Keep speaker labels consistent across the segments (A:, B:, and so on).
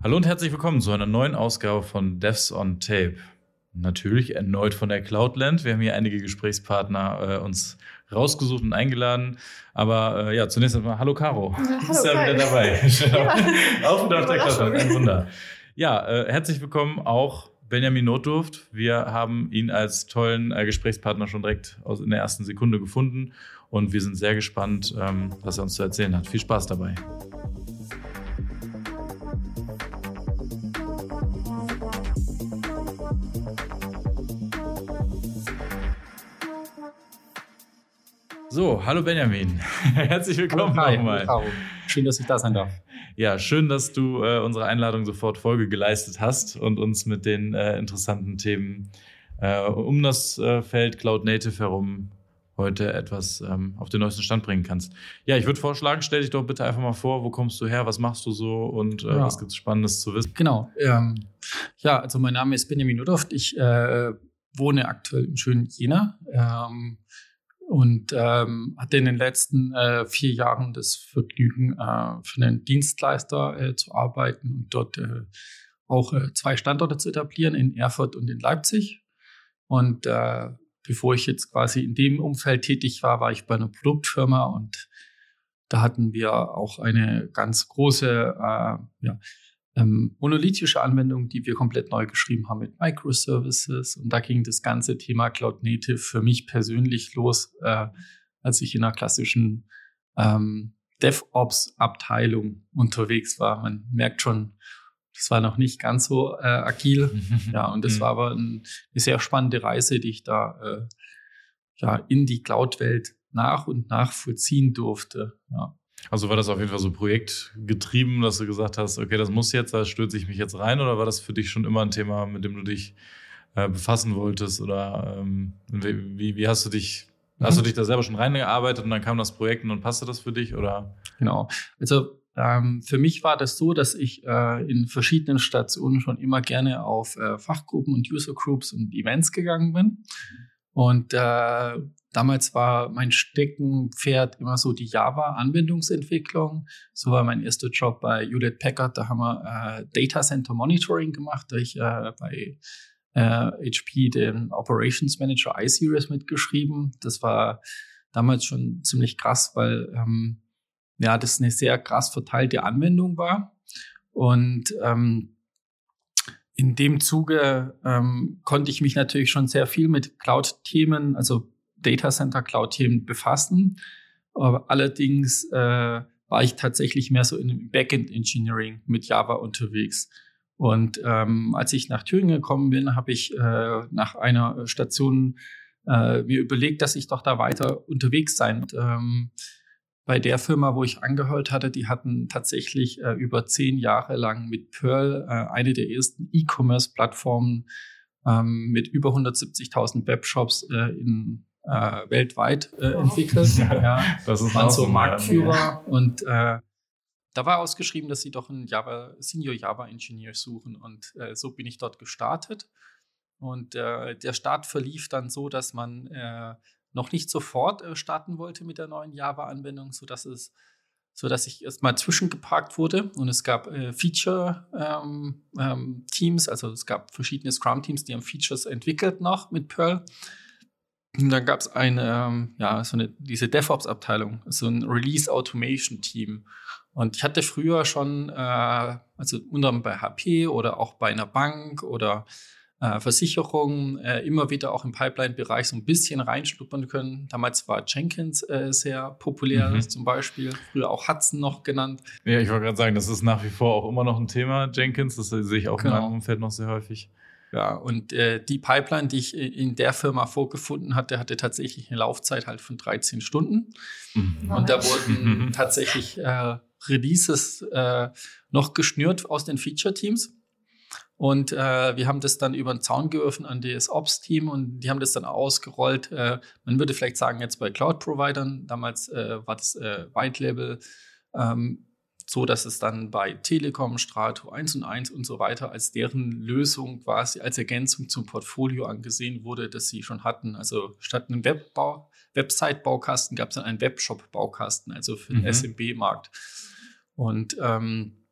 A: Hallo und herzlich willkommen zu einer neuen Ausgabe von Devs on Tape. Natürlich erneut von der Cloudland. Wir haben hier einige Gesprächspartner äh, uns rausgesucht und eingeladen. Aber äh, ja, zunächst einmal, hallo Caro.
B: Ja, hallo,
A: du bist ja wieder dabei.
B: Ja.
A: Auf und auf der. Cloudland, ein Wunder. Ja, äh, herzlich willkommen auch Benjamin Notdurft. Wir haben ihn als tollen äh, Gesprächspartner schon direkt aus, in der ersten Sekunde gefunden und wir sind sehr gespannt, ähm, was er uns zu erzählen hat. Viel Spaß dabei. So, hallo Benjamin. Herzlich willkommen nochmal.
C: Schön, dass ich da sein darf.
A: Ja, schön, dass du äh, unserer Einladung sofort Folge geleistet hast und uns mit den äh, interessanten Themen äh, um das äh, Feld Cloud Native herum heute etwas ähm, auf den neuesten Stand bringen kannst. Ja, ich würde vorschlagen, stell dich doch bitte einfach mal vor, wo kommst du her, was machst du so und äh,
C: Ja.
A: was gibt's Spannendes zu wissen?
C: Genau. Ähm, ja, also mein Name ist Benjamin Nudorft. Ich äh, wohne aktuell in schönen Jena ähm, und ähm, hatte in den letzten äh, vier Jahren das Vergnügen, äh, für einen Dienstleister äh, zu arbeiten und dort äh, auch äh, zwei Standorte zu etablieren, in Erfurt und in Leipzig. Und äh, bevor ich jetzt quasi in dem Umfeld tätig war, war ich bei einer Produktfirma und da hatten wir auch eine ganz große äh, ja, ähm, monolithische Anwendung, die wir komplett neu geschrieben haben mit Microservices. Und da ging das ganze Thema Cloud Native für mich persönlich los, äh, als ich in einer klassischen ähm, DevOps-Abteilung unterwegs war. Man merkt schon, das war noch nicht ganz so äh, agil. Ja, und das
A: Mhm.
C: war aber ein, eine sehr spannende Reise, die ich da äh, ja, in die Cloud-Welt nach und nach vollziehen durfte. Ja.
A: Also war das auf jeden Fall so projektgetrieben, dass du gesagt hast, okay, das muss jetzt, da stürze ich mich jetzt rein, oder war das für dich schon immer ein Thema, mit dem du dich äh, befassen wolltest? Oder ähm, wie, wie, hast du dich, hast du
C: Mhm.
A: dich da selber schon reingearbeitet und dann kam das Projekt und dann passte das für dich? Oder?
C: Genau. Also ähm, für mich war das so, dass ich äh, in verschiedenen Stationen schon immer gerne auf äh, Fachgruppen und User Groups und Events gegangen bin. Und äh, damals war mein Steckenpferd immer so die Java-Anwendungsentwicklung. So war mein erster Job bei Hewlett Packard. Da haben wir äh, Data Center Monitoring gemacht. Da ich äh, bei äh, HP den Operations Manager iSeries mitgeschrieben. Das war damals schon ziemlich krass, weil ähm, ja, das eine sehr krass verteilte Anwendung war. Und ähm, in dem Zuge ähm, konnte ich mich natürlich schon sehr viel mit Cloud-Themen, also Data Center Cloud-Themen befassen. Aber allerdings äh, war ich tatsächlich mehr so in Backend Engineering mit Java unterwegs. Und ähm, als ich nach Thüringen gekommen bin, habe ich äh, nach einer Station äh, mir überlegt, dass ich doch da weiter unterwegs sein. Und, ähm, bei der Firma, wo ich angehört hatte, die hatten tatsächlich äh, über zehn Jahre lang mit Perl äh, eine der ersten E-Commerce-Plattformen ähm, mit über 170.000 Webshops äh, in, äh, weltweit äh, entwickelt. ja,
A: Das ist
C: waren so Marktführer und äh, da war ausgeschrieben, dass sie doch einen Java, Senior Java Engineer suchen und äh, so bin ich dort gestartet. Und äh, der Start verlief dann so, dass man äh, noch nicht sofort starten wollte mit der neuen Java-Anwendung, sodass es so dass ich erstmal zwischengeparkt wurde und es gab äh, Feature-Teams, also es gab verschiedene Scrum-Teams, die haben Features entwickelt noch mit Perl. Dann gab es eine, ähm, ja, so eine, diese DevOps-Abteilung, so ein Release-Automation-Team. Und ich hatte früher schon, äh, also unter anderem bei HP oder auch bei einer Bank oder äh, Versicherungen äh, immer wieder auch im Pipeline-Bereich so ein bisschen reinschnuppern können. Damals war Jenkins äh, sehr populär,
A: Mhm.
C: zum Beispiel. Früher auch Hudson noch genannt.
A: Ja, ich wollte gerade sagen, das ist nach wie vor auch immer noch ein Thema, Jenkins. Das sehe ich auch in
C: Genau.
A: meinem Umfeld noch sehr häufig.
C: Ja, und äh, die Pipeline, die ich i- in der Firma vorgefunden hatte, hatte tatsächlich eine Laufzeit halt von 13 Stunden.
A: Mhm.
C: Und da wurden tatsächlich äh, Releases äh, noch geschnürt aus den Feature-Teams. Und äh, wir haben das dann über den Zaun geworfen an das Ops-Team und die haben das dann ausgerollt. Äh, man würde vielleicht sagen, jetzt bei Cloud-Providern, damals äh, war das äh, White Label, ähm, so dass es dann bei Telekom, Strato 1 und 1 und so weiter als deren Lösung quasi als Ergänzung zum Portfolio angesehen wurde, das sie schon hatten. Also statt einem Webbau, Website-Baukasten gab es dann einen Webshop-Baukasten, also für den
A: Mhm.
C: SMB-Markt. Und ähm,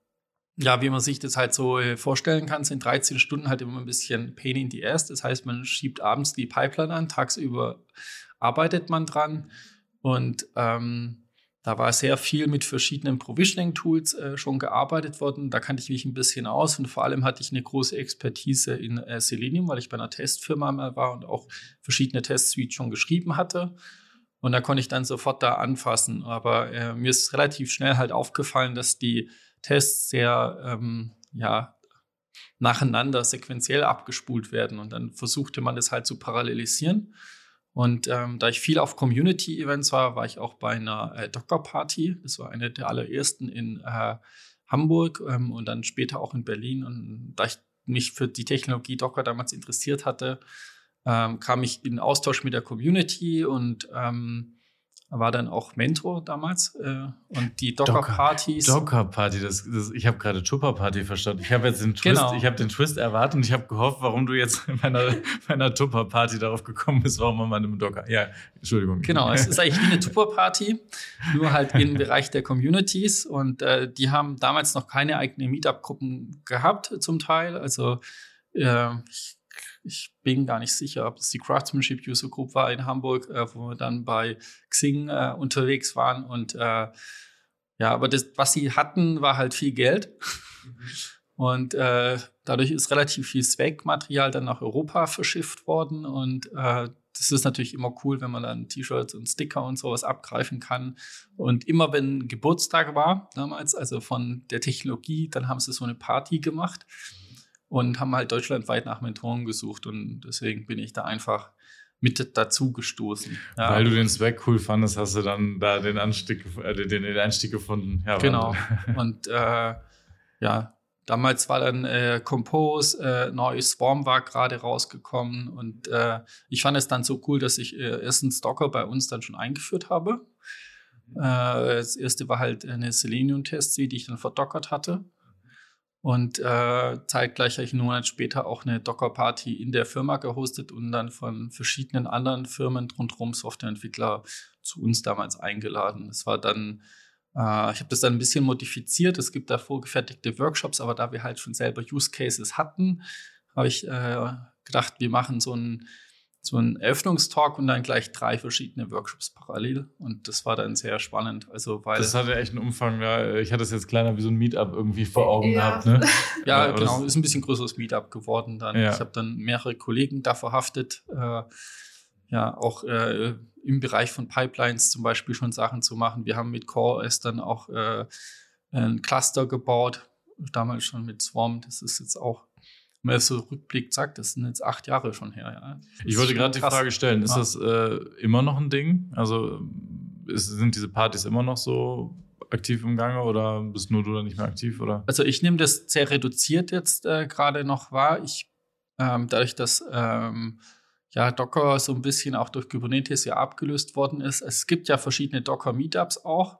C: ja, wie man sich das halt so äh, vorstellen kann, sind 13 Stunden halt immer ein bisschen Pain in the Ass. Das heißt, man schiebt abends die Pipeline an, tagsüber arbeitet man dran und ähm, da war sehr viel mit verschiedenen Provisioning-Tools äh, schon gearbeitet worden. Da kannte ich mich ein bisschen aus und vor allem hatte ich eine große Expertise in äh, Selenium, weil ich bei einer Testfirma mal war und auch verschiedene Testsuites schon geschrieben hatte. Und da konnte ich dann sofort da anfassen. Aber äh, mir ist relativ schnell halt aufgefallen, dass die Tests sehr ähm, ja, nacheinander sequenziell abgespult werden. Und dann versuchte man das halt zu parallelisieren. Und ähm, da ich viel auf Community-Events war, war ich auch bei einer äh, Docker-Party. Das war eine der allerersten in äh, Hamburg ähm, und dann später auch in Berlin. Und da ich mich für die Technologie Docker damals interessiert hatte, ähm, kam ich in Austausch mit der Community und ähm, war dann auch Mentor damals äh, und die Docker-Partys.
A: Docker-Party, das, das, ich habe gerade Tupper-Party verstanden. Ich habe jetzt den Twist, genau. ich habe den Twist erwartet und ich habe gehofft, warum du jetzt in meiner, meiner Tupper-Party darauf gekommen bist, warum man einem Docker. Ja, Entschuldigung.
C: Genau, es ist eigentlich wie eine Tupper-Party, nur halt im Bereich der Communities und äh, die haben damals noch keine eigenen Meetup-Gruppen gehabt zum Teil. Also äh, ich ich bin gar nicht sicher, ob es die Craftsmanship User Group war in Hamburg, äh, wo wir dann bei Xing äh, unterwegs waren. Und äh, ja, aber das, was sie hatten, war halt viel Geld. Mhm. Und äh, dadurch ist relativ viel Swag-Material dann nach Europa verschifft worden. Und äh, das ist natürlich immer cool, wenn man dann T-Shirts und Sticker und sowas abgreifen kann. Und immer wenn Geburtstag war damals, also von der Technologie, dann haben sie so eine Party gemacht und haben halt deutschlandweit nach Mentoren gesucht und deswegen bin ich da einfach mit dazu gestoßen.
A: Ja. Weil du den Swag cool fandest, hast du dann da den Anstieg, äh, den, den Einstieg gefunden.
C: Ja, genau. und äh, ja, damals war dann äh, Compose, äh, neues Swarm war gerade rausgekommen und äh, ich fand es dann so cool, dass ich äh, erstens Docker bei uns dann schon eingeführt habe. Äh, das erste war halt eine Selenium-Test-Suite, die ich dann verdockert hatte. Und äh, zeitgleich habe ich einen Monat später auch eine Docker-Party in der Firma gehostet und dann von verschiedenen anderen Firmen rundherum Softwareentwickler zu uns damals eingeladen. Das war dann, äh, ich habe das dann ein bisschen modifiziert. Es gibt da vorgefertigte Workshops, aber da wir halt schon selber Use Cases hatten, habe ich äh, gedacht, wir machen so ein so ein Eröffnungstalk und dann gleich drei verschiedene Workshops parallel. Und das war dann sehr spannend. Also, weil
A: das hatte echt einen Umfang, ja. Ich hatte es jetzt kleiner wie so ein Meetup irgendwie vor Augen ja. gehabt. Ne?
C: ja, genau. Ist ein bisschen größeres Meetup geworden dann. Ja. Ich habe dann mehrere Kollegen da verhaftet. Äh, ja, auch äh, im Bereich von Pipelines zum Beispiel schon Sachen zu machen. Wir haben mit CoreOS dann auch äh, ein Cluster gebaut, damals schon mit Swarm. Das ist jetzt auch wenn man so rückblickt, sagt, das sind jetzt acht Jahre schon her. Ja.
A: Ich wollte gerade die Frage stellen, ist das äh, immer noch ein Ding? Also ist, sind diese Partys immer noch so aktiv im Gange oder bist nur du da nicht mehr aktiv? Oder?
C: Also ich nehme das sehr reduziert jetzt äh, gerade noch wahr. Ich, ähm, dadurch, dass ähm, ja, Docker so ein bisschen auch durch Kubernetes ja abgelöst worden ist. Es gibt ja verschiedene Docker-Meetups auch.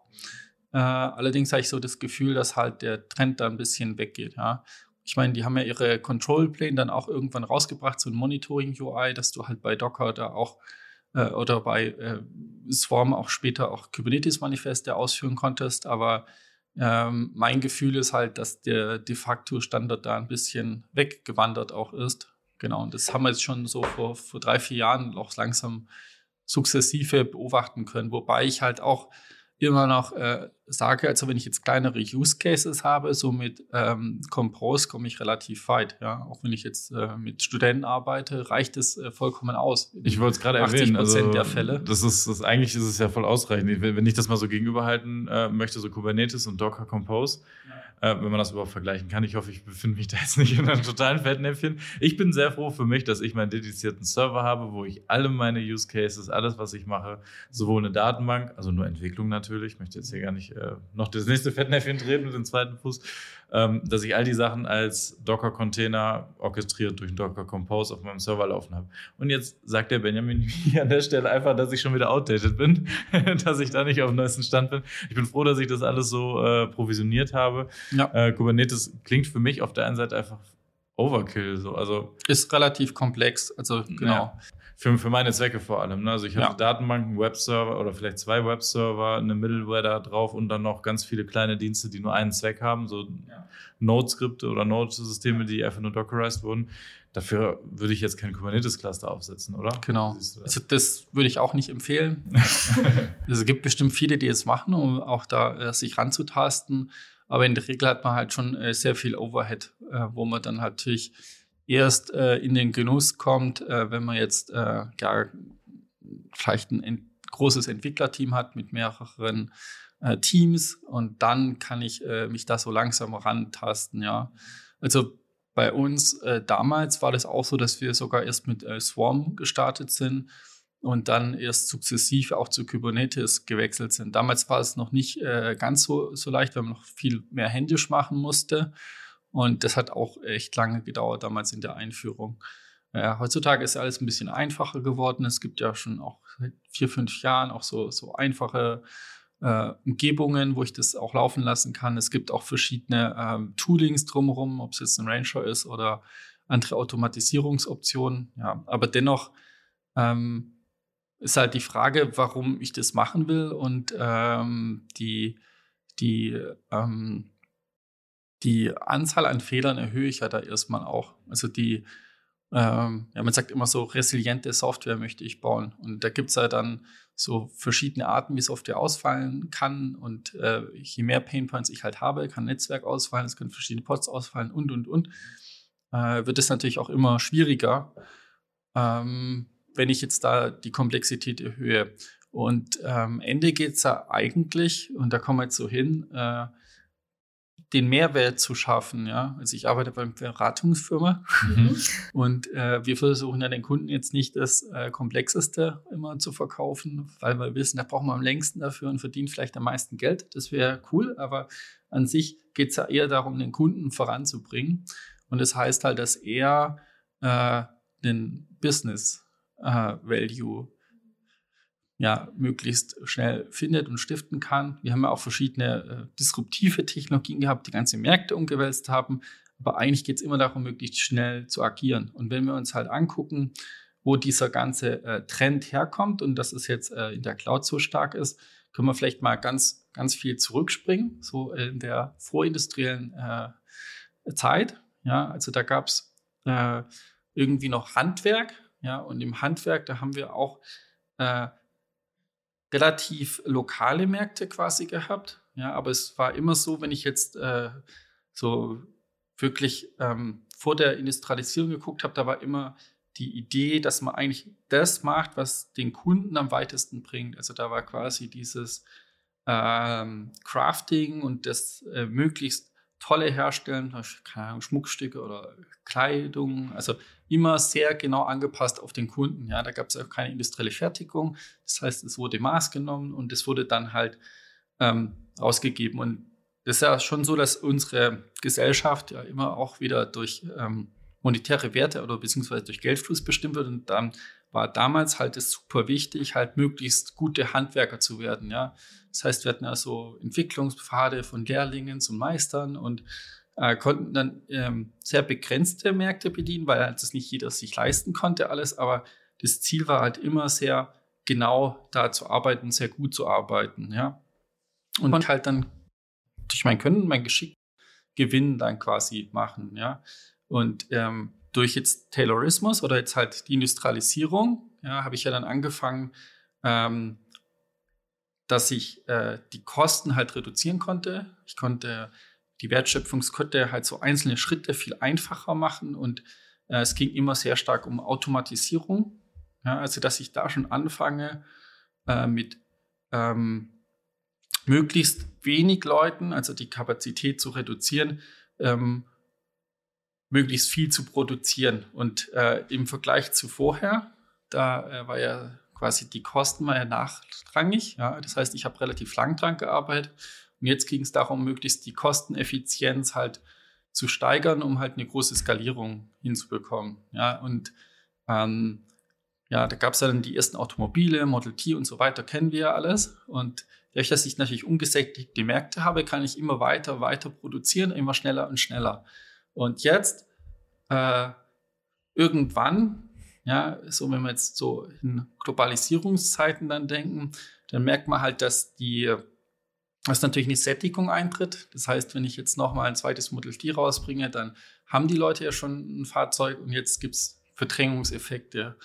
C: Äh, allerdings habe ich so das Gefühl, dass halt der Trend da ein bisschen weggeht. Ja. Ich meine, die haben ja ihre Control Plane dann auch irgendwann rausgebracht, so ein Monitoring UI, dass du halt bei Docker da auch äh, oder bei äh, Swarm auch später auch Kubernetes-Manifeste ausführen konntest. Aber ähm, mein Gefühl ist halt, dass der de facto Standard da ein bisschen weggewandert auch ist. Genau, und das haben wir jetzt schon so vor, vor drei, vier Jahren auch langsam sukzessive beobachten können. Wobei ich halt auch immer noch äh, sage, also wenn ich jetzt kleinere Use Cases habe, so mit ähm, Compose komme ich relativ weit. Ja, auch wenn ich jetzt äh, mit Studenten arbeite, reicht es äh, vollkommen aus.
A: Ich wollte es gerade erwähnen. Also der Fälle. Das ist, das, eigentlich ist es ja voll ausreichend. Wenn ich das mal so gegenüberhalten äh, möchte, so Kubernetes und Docker Compose, ja äh, wenn man das überhaupt vergleichen kann. Ich hoffe, ich befinde mich da jetzt nicht in einem totalen Fettnäpfchen. Ich bin sehr froh für mich, dass ich meinen dedizierten Server habe, wo ich alle meine Use Cases, alles, was ich mache, sowohl eine Datenbank, also nur Entwicklung natürlich, ich möchte jetzt hier gar nicht äh, noch das nächste Fettnäpfchen treten mit dem zweiten Fuß, ähm, dass ich all die Sachen als Docker-Container orchestriert durch Docker Compose auf meinem Server laufen habe. Und jetzt sagt der Benjamin hier an der Stelle einfach, dass ich schon wieder outdated bin, dass ich da nicht auf dem neuesten Stand bin. Ich bin froh, dass ich das alles so äh, provisioniert habe. Ja. Äh, Kubernetes klingt für mich auf der einen Seite einfach Overkill. So. Also,
C: ist relativ komplex. Also genau. Ja.
A: Für, für meine Zwecke vor allem. Ne? Also ich habe ja. Datenbanken, Webserver oder vielleicht zwei Webserver, eine Middleware da drauf und dann noch ganz viele kleine Dienste, die nur einen Zweck haben, so ja. Node-Skripte oder Node-Systeme, die einfach nur dockerized wurden. Dafür würde ich jetzt kein Kubernetes-Cluster aufsetzen, oder?
C: Genau. Das? Also das würde ich auch nicht empfehlen. es gibt bestimmt viele, die es machen, um auch da äh, sich ranzutasten. Aber in der Regel hat man halt schon äh, sehr viel Overhead, äh, wo man dann natürlich erst äh, in den Genuss kommt, äh, wenn man jetzt äh, ja, vielleicht ein ent großes Entwicklerteam hat mit mehreren äh, Teams und dann kann ich äh, mich da so langsam rantasten, ja. Also bei uns äh, damals war das auch so, dass wir sogar erst mit Swarm gestartet sind und dann erst sukzessiv auch zu Kubernetes gewechselt sind. Damals war es noch nicht ganz so, so leicht, weil man noch viel mehr händisch machen musste. Und das hat auch echt lange gedauert damals in der Einführung. Ja, heutzutage ist alles ein bisschen einfacher geworden. Es gibt ja schon auch seit vier, fünf Jahren auch so, so einfache äh, Umgebungen, wo ich das auch laufen lassen kann. Es gibt auch verschiedene ähm, Toolings drumherum, ob es jetzt ein Rancher ist oder andere Automatisierungsoptionen. Ja, aber dennoch ähm, ist halt die Frage, warum ich das machen will und ähm, die, die ähm, die Anzahl an Fehlern erhöhe ich ja da erstmal auch. Also die, ähm, ja, man sagt immer so, resiliente Software möchte ich bauen. Und da gibt es ja dann so verschiedene Arten, wie Software ausfallen kann. Und äh, je mehr Painpoints ich halt habe, kann Netzwerk ausfallen, es können verschiedene Pods ausfallen und, und, und. Äh, wird es natürlich auch immer schwieriger, ähm, wenn ich jetzt da die Komplexität erhöhe. Und am ähm, Ende geht es ja eigentlich, und da kommen wir jetzt so hin, äh, den Mehrwert zu schaffen. Ja? Also ich arbeite bei einer Beratungsfirma mhm. und äh, wir versuchen ja den Kunden jetzt nicht das äh, Komplexeste immer zu verkaufen, weil wir wissen, da brauchen wir am längsten dafür und verdienen vielleicht am meisten Geld. Das wäre cool, aber an sich geht es ja eher darum, den Kunden voranzubringen. Und das heißt halt, dass er äh, den Business äh, Value ja, möglichst schnell findet und stiften kann. Wir haben ja auch verschiedene äh, disruptive Technologien gehabt, die ganze Märkte umgewälzt haben. Aber eigentlich geht es immer darum, möglichst schnell zu agieren. Und wenn wir uns halt angucken, wo dieser ganze äh, Trend herkommt und dass es jetzt äh, in der Cloud so stark ist, können wir vielleicht mal ganz, ganz viel zurückspringen, so in der vorindustriellen äh, Zeit. Ja, also da gab es äh, irgendwie noch Handwerk. Ja, und im Handwerk, da haben wir auch äh, relativ lokale Märkte quasi gehabt. Ja, aber es war immer so, wenn ich jetzt äh, so wirklich ähm, vor der Industrialisierung geguckt habe, da war immer die Idee, dass man eigentlich das macht, was den Kunden am weitesten bringt. Also da war quasi dieses ähm, Crafting und das äh, möglichst tolle Herstellen, keine Ahnung, Schmuckstücke oder Kleidung, also immer sehr genau angepasst auf den Kunden. Ja, da gab es auch keine industrielle Fertigung. Das heißt, es wurde Maß genommen und es wurde dann halt ähm, ausgegeben. Und das ist ja schon so, dass unsere Gesellschaft ja immer auch wieder durch ähm, monetäre Werte oder beziehungsweise durch Geldfluss bestimmt wird. Und dann war damals halt es super wichtig, halt möglichst gute Handwerker zu werden. Ja, das heißt, wir hatten ja so Entwicklungspfade von Lehrlingen zu Meistern und äh, konnten dann ähm, sehr begrenzte Märkte bedienen, weil halt das nicht jeder sich leisten konnte alles. Aber das Ziel war halt immer sehr genau da zu arbeiten, sehr gut zu arbeiten. Ja, und halt dann durch mein Können, mein Geschick Gewinn dann quasi machen. Ja, und ähm, durch jetzt Taylorismus oder jetzt halt die Industrialisierung, ja, habe ich ja dann angefangen, ähm, dass ich äh, die Kosten halt reduzieren konnte. Ich konnte die Wertschöpfungskette halt so einzelne Schritte viel einfacher machen und äh, es ging immer sehr stark um Automatisierung. Ja, also, dass ich da schon anfange äh, mit ähm, möglichst wenig Leuten, also die Kapazität zu reduzieren, ähm, möglichst viel zu produzieren. Und äh, im Vergleich zu vorher, da äh, war ja quasi die Kosten war ja nachrangig. Ja? Das heißt, ich habe relativ lang dran gearbeitet. Und jetzt ging es darum, möglichst die Kosteneffizienz halt zu steigern, um halt eine große Skalierung hinzubekommen. Ja, und ähm, ja, da gab es dann die ersten Automobile, Model T und so weiter, kennen wir ja alles. Und dadurch, dass ich natürlich ungesättigte Märkte habe, kann ich immer weiter, weiter produzieren, immer schneller und schneller. Und jetzt äh, irgendwann, ja, so wenn wir jetzt so in Globalisierungszeiten dann denken, dann merkt man halt, dass die dass natürlich eine Sättigung eintritt. Das heißt, wenn ich jetzt nochmal ein zweites Model T rausbringe, dann haben die Leute ja schon ein Fahrzeug und jetzt gibt es Verdrängungseffekte.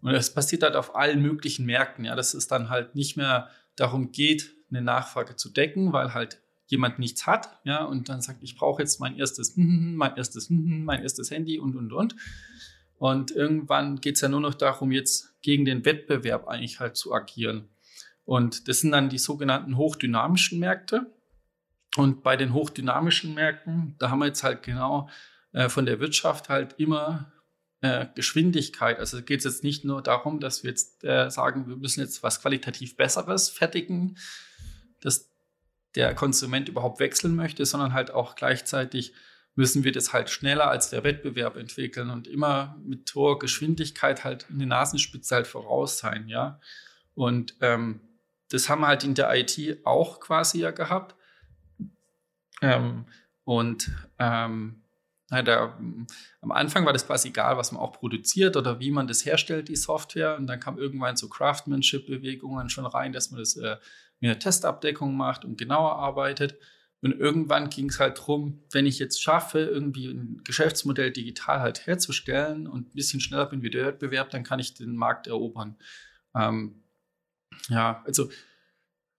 C: Und das passiert halt auf allen möglichen Märkten, ja, dass es dann halt nicht mehr darum geht, eine Nachfrage zu decken, weil halt jemand nichts hat, ja, und dann sagt, ich brauche jetzt mein erstes, mein erstes, mein erstes Handy und, und, und. Und irgendwann geht es ja nur noch darum, jetzt gegen den Wettbewerb eigentlich halt zu agieren. Und das sind dann die sogenannten hochdynamischen Märkte. Und bei den hochdynamischen Märkten, da haben wir jetzt halt genau äh, von der Wirtschaft halt immer äh, Geschwindigkeit. Also geht es jetzt nicht nur darum, dass wir jetzt äh, sagen, wir müssen jetzt was qualitativ Besseres fertigen, dass der Konsument überhaupt wechseln möchte, sondern halt auch gleichzeitig müssen wir das halt schneller als der Wettbewerb entwickeln und immer mit hoher Geschwindigkeit halt in die Nasenspitze halt voraus sein, ja. Und ähm, das haben wir halt in der IT auch quasi ja gehabt. Ähm, und ähm, da, am Anfang war das quasi egal, was man auch produziert oder wie man das herstellt, die Software. Und dann kam irgendwann so Craftsmanship-Bewegungen schon rein, dass man das äh, mit einer Testabdeckung macht und genauer arbeitet. Und irgendwann ging es halt darum, wenn ich jetzt schaffe, irgendwie ein Geschäftsmodell digital halt herzustellen und ein bisschen schneller bin wie der Wettbewerb, dann kann ich den Markt erobern. Ähm, ja, also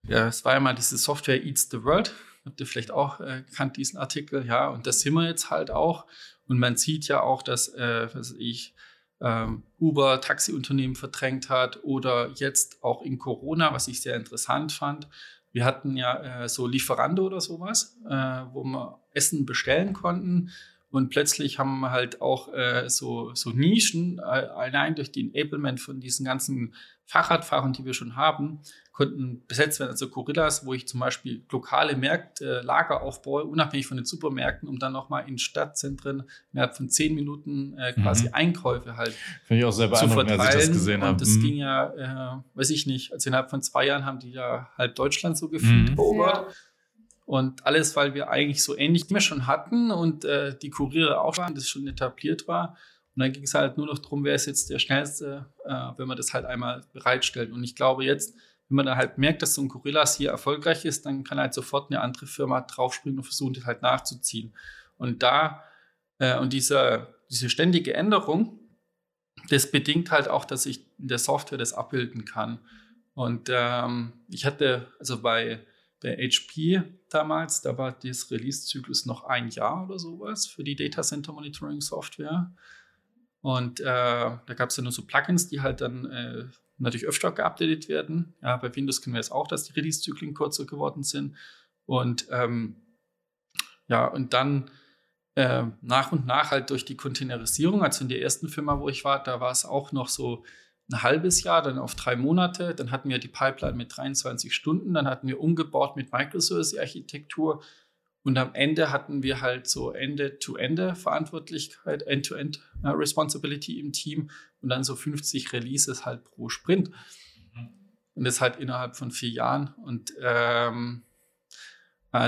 C: ja, es war ja mal diese Software Eats the World. Habt ihr vielleicht auch äh, diesen Artikel, ja, und das sind wir jetzt halt auch. Und man sieht ja auch, dass, äh, was ich, ähm, Uber Taxiunternehmen verdrängt hat oder jetzt auch in Corona, was ich sehr interessant fand. Wir hatten ja äh, so Lieferando oder sowas, äh, wo wir Essen bestellen konnten. Und plötzlich haben wir halt auch äh, so, so Nischen, äh, allein durch die Enablement von diesen ganzen Fahrradfahrern, die wir schon haben, konnten besetzt werden. Also Gorillas, wo ich zum Beispiel lokale Märkte, äh, Lager aufbaue, unabhängig von den Supermärkten, um dann nochmal in Stadtzentren innerhalb von zehn Minuten äh, quasi mhm. Einkäufe halt
A: Finde ich auch sehr beeindruckend, als ich das gesehen habe.
C: Und das mhm. ging ja, äh, weiß ich nicht, also innerhalb von zwei Jahren haben die ja halb Deutschland so gefühlt mhm. erobert. Ja. Und alles, weil wir eigentlich so ähnlich mehr schon hatten und äh, die Kuriere auch waren, das schon etabliert war. Und dann ging es halt nur noch darum, wer ist jetzt der Schnellste, äh, wenn man das halt einmal bereitstellt. Und ich glaube jetzt, wenn man dann halt merkt, dass so ein Gorillas hier erfolgreich ist, dann kann halt sofort eine andere Firma draufspringen und versuchen, das halt nachzuziehen. Und da, äh, und diese, diese ständige Änderung, das bedingt halt auch, dass ich in der Software das abbilden kann. Und ähm, ich hatte, also bei bei HP damals, da war das Release-Zyklus noch ein Jahr oder sowas für die Data Center Monitoring Software. Und äh, da gab es ja nur so Plugins, die halt dann äh, natürlich öfter geupdatet werden. Ja, bei Windows kennen wir jetzt auch, dass die Release-Zyklen kürzer geworden sind. Und ähm, ja, und dann äh, nach und nach halt durch die Containerisierung, also in der ersten Firma, wo ich war, da war es auch noch so ein halbes Jahr, dann auf drei Monate. Dann hatten wir die Pipeline mit 23 Stunden. Dann hatten wir umgebaut mit Microservice-Architektur. Und am Ende hatten wir halt so Ende-to-Ende-Verantwortlichkeit, End-to-End-Responsibility im Team und dann so 50 Releases halt pro Sprint. Mhm. Und das halt innerhalb von vier Jahren. Und ähm, äh,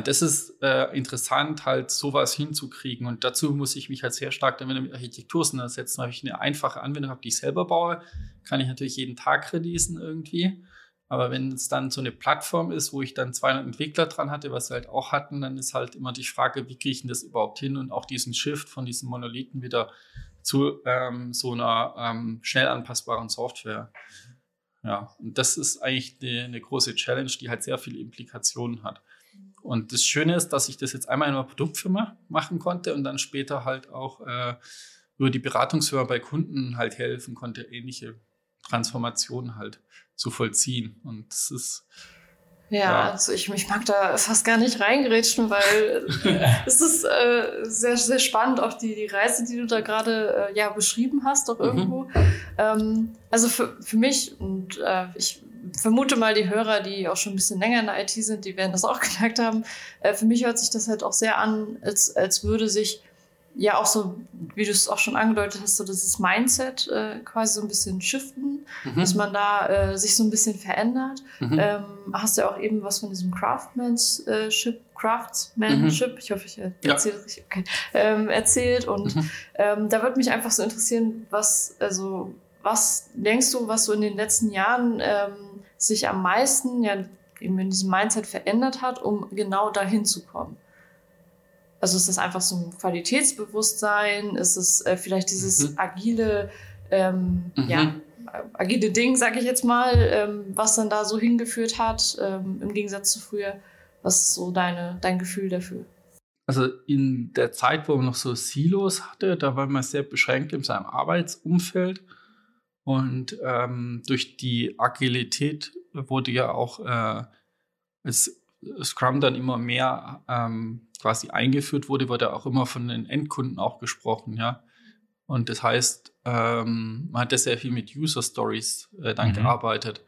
C: das ist äh, interessant, halt sowas hinzukriegen. Und dazu muss ich mich halt sehr stark damit mit Architektur auseinandersetzen. Wenn ich eine einfache Anwendung habe, die ich selber baue, kann ich natürlich jeden Tag releasen irgendwie. Aber wenn es dann so eine Plattform ist, wo ich dann 200 Entwickler dran hatte, was wir halt auch hatten, dann ist halt immer die Frage, wie kriege ich denn das überhaupt hin und auch diesen Shift von diesen Monolithen wieder zu ähm, so einer ähm, schnell anpassbaren Software. Ja, und das ist eigentlich eine, eine große Challenge, die halt sehr viele Implikationen hat. Und das Schöne ist, dass ich das jetzt einmal in einer Produktfirma machen konnte und dann später halt auch äh, über die Beratungsfirma bei Kunden halt helfen konnte, ähnliche Transformationen halt zu vollziehen. Und das ist
B: ja, ja, also ich, ich mag da fast gar nicht reingerätschen, weil es ist äh, sehr, sehr spannend, auch die, die Reise, die du da gerade äh, ja, beschrieben hast, doch mhm. irgendwo. Mhm. Ähm, also für, für mich und äh, ich vermute mal, die Hörer, die auch schon ein bisschen länger in der IT sind, die werden das auch gemerkt haben. Äh, für mich hört sich das halt auch sehr an, als, als würde sich ja auch so, wie du es auch schon angedeutet hast, so dieses Mindset äh, quasi so ein bisschen shiften, mhm. dass man da äh, sich so ein bisschen verändert. Mhm. Ähm, hast du ja auch eben was von diesem Craftsmanship, Craftsmanship, mhm. ich hoffe, ich erzähle ja. richtig, okay, ähm, erzählt. Und mhm. ähm, da würde mich einfach so interessieren, was, also, was denkst du, was so in den letzten Jahren ähm, sich am meisten ja eben in diesem Mindset verändert hat, um genau dahin zu kommen? Also ist das einfach so ein Qualitätsbewusstsein? Ist es äh, vielleicht dieses mhm. agile, ähm, mhm. ja, agile Ding, sage ich jetzt mal, ähm, was dann da so hingeführt hat, ähm, im Gegensatz zu früher? Was ist so deine, dein Gefühl dafür?
C: Also in der Zeit, wo man noch so Silos hatte, da war man sehr beschränkt in seinem Arbeitsumfeld. Und ähm, durch die Agilität wurde ja auch äh, es Scrum dann immer mehr ähm, quasi eingeführt wurde, wurde auch immer von den Endkunden auch gesprochen, ja. Und das heißt, ähm, man hat ja sehr viel mit User Stories äh, dann mhm. gearbeitet.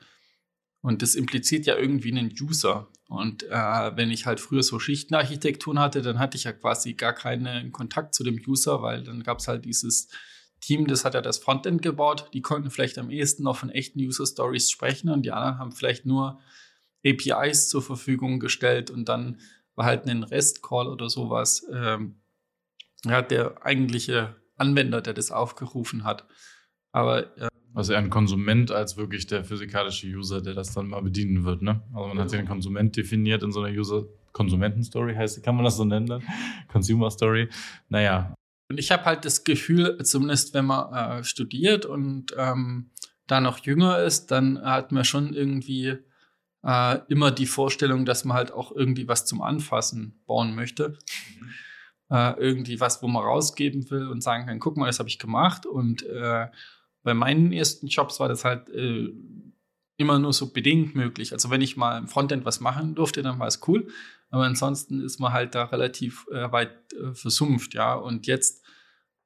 C: Und das impliziert ja irgendwie einen User. Und äh, wenn ich halt früher so Schichtenarchitekturen hatte, dann hatte ich ja quasi gar keinen Kontakt zu dem User, weil dann gab es halt dieses Team, das hat ja das Frontend gebaut. Die konnten vielleicht am ehesten noch von echten User Stories sprechen und die anderen haben vielleicht nur APIs zur Verfügung gestellt und dann war halt ein REST-Call oder sowas, ähm, ja, der eigentliche Anwender, der das aufgerufen hat. Aber
A: äh, also eher ein Konsument als wirklich der physikalische User, der das dann mal bedienen wird, ne? Also man hat den Konsument definiert in so einer User Konsumentenstory heißt, kann man das so nennen dann? Consumer Story. Naja.
C: Und ich habe halt das Gefühl, zumindest wenn man äh, studiert und ähm, da noch jünger ist, dann hat man schon irgendwie äh, immer die Vorstellung, dass man halt auch irgendwie was zum Anfassen bauen möchte. Mhm. Äh, irgendwie was, wo man rausgeben will und sagen kann, guck mal, das habe ich gemacht. Und äh, bei meinen ersten Jobs war das halt äh, immer nur so bedingt möglich. Also wenn ich mal im Frontend was machen durfte, dann war es cool. Aber ansonsten ist man halt da relativ äh, weit äh, versumpft, ja. Und jetzt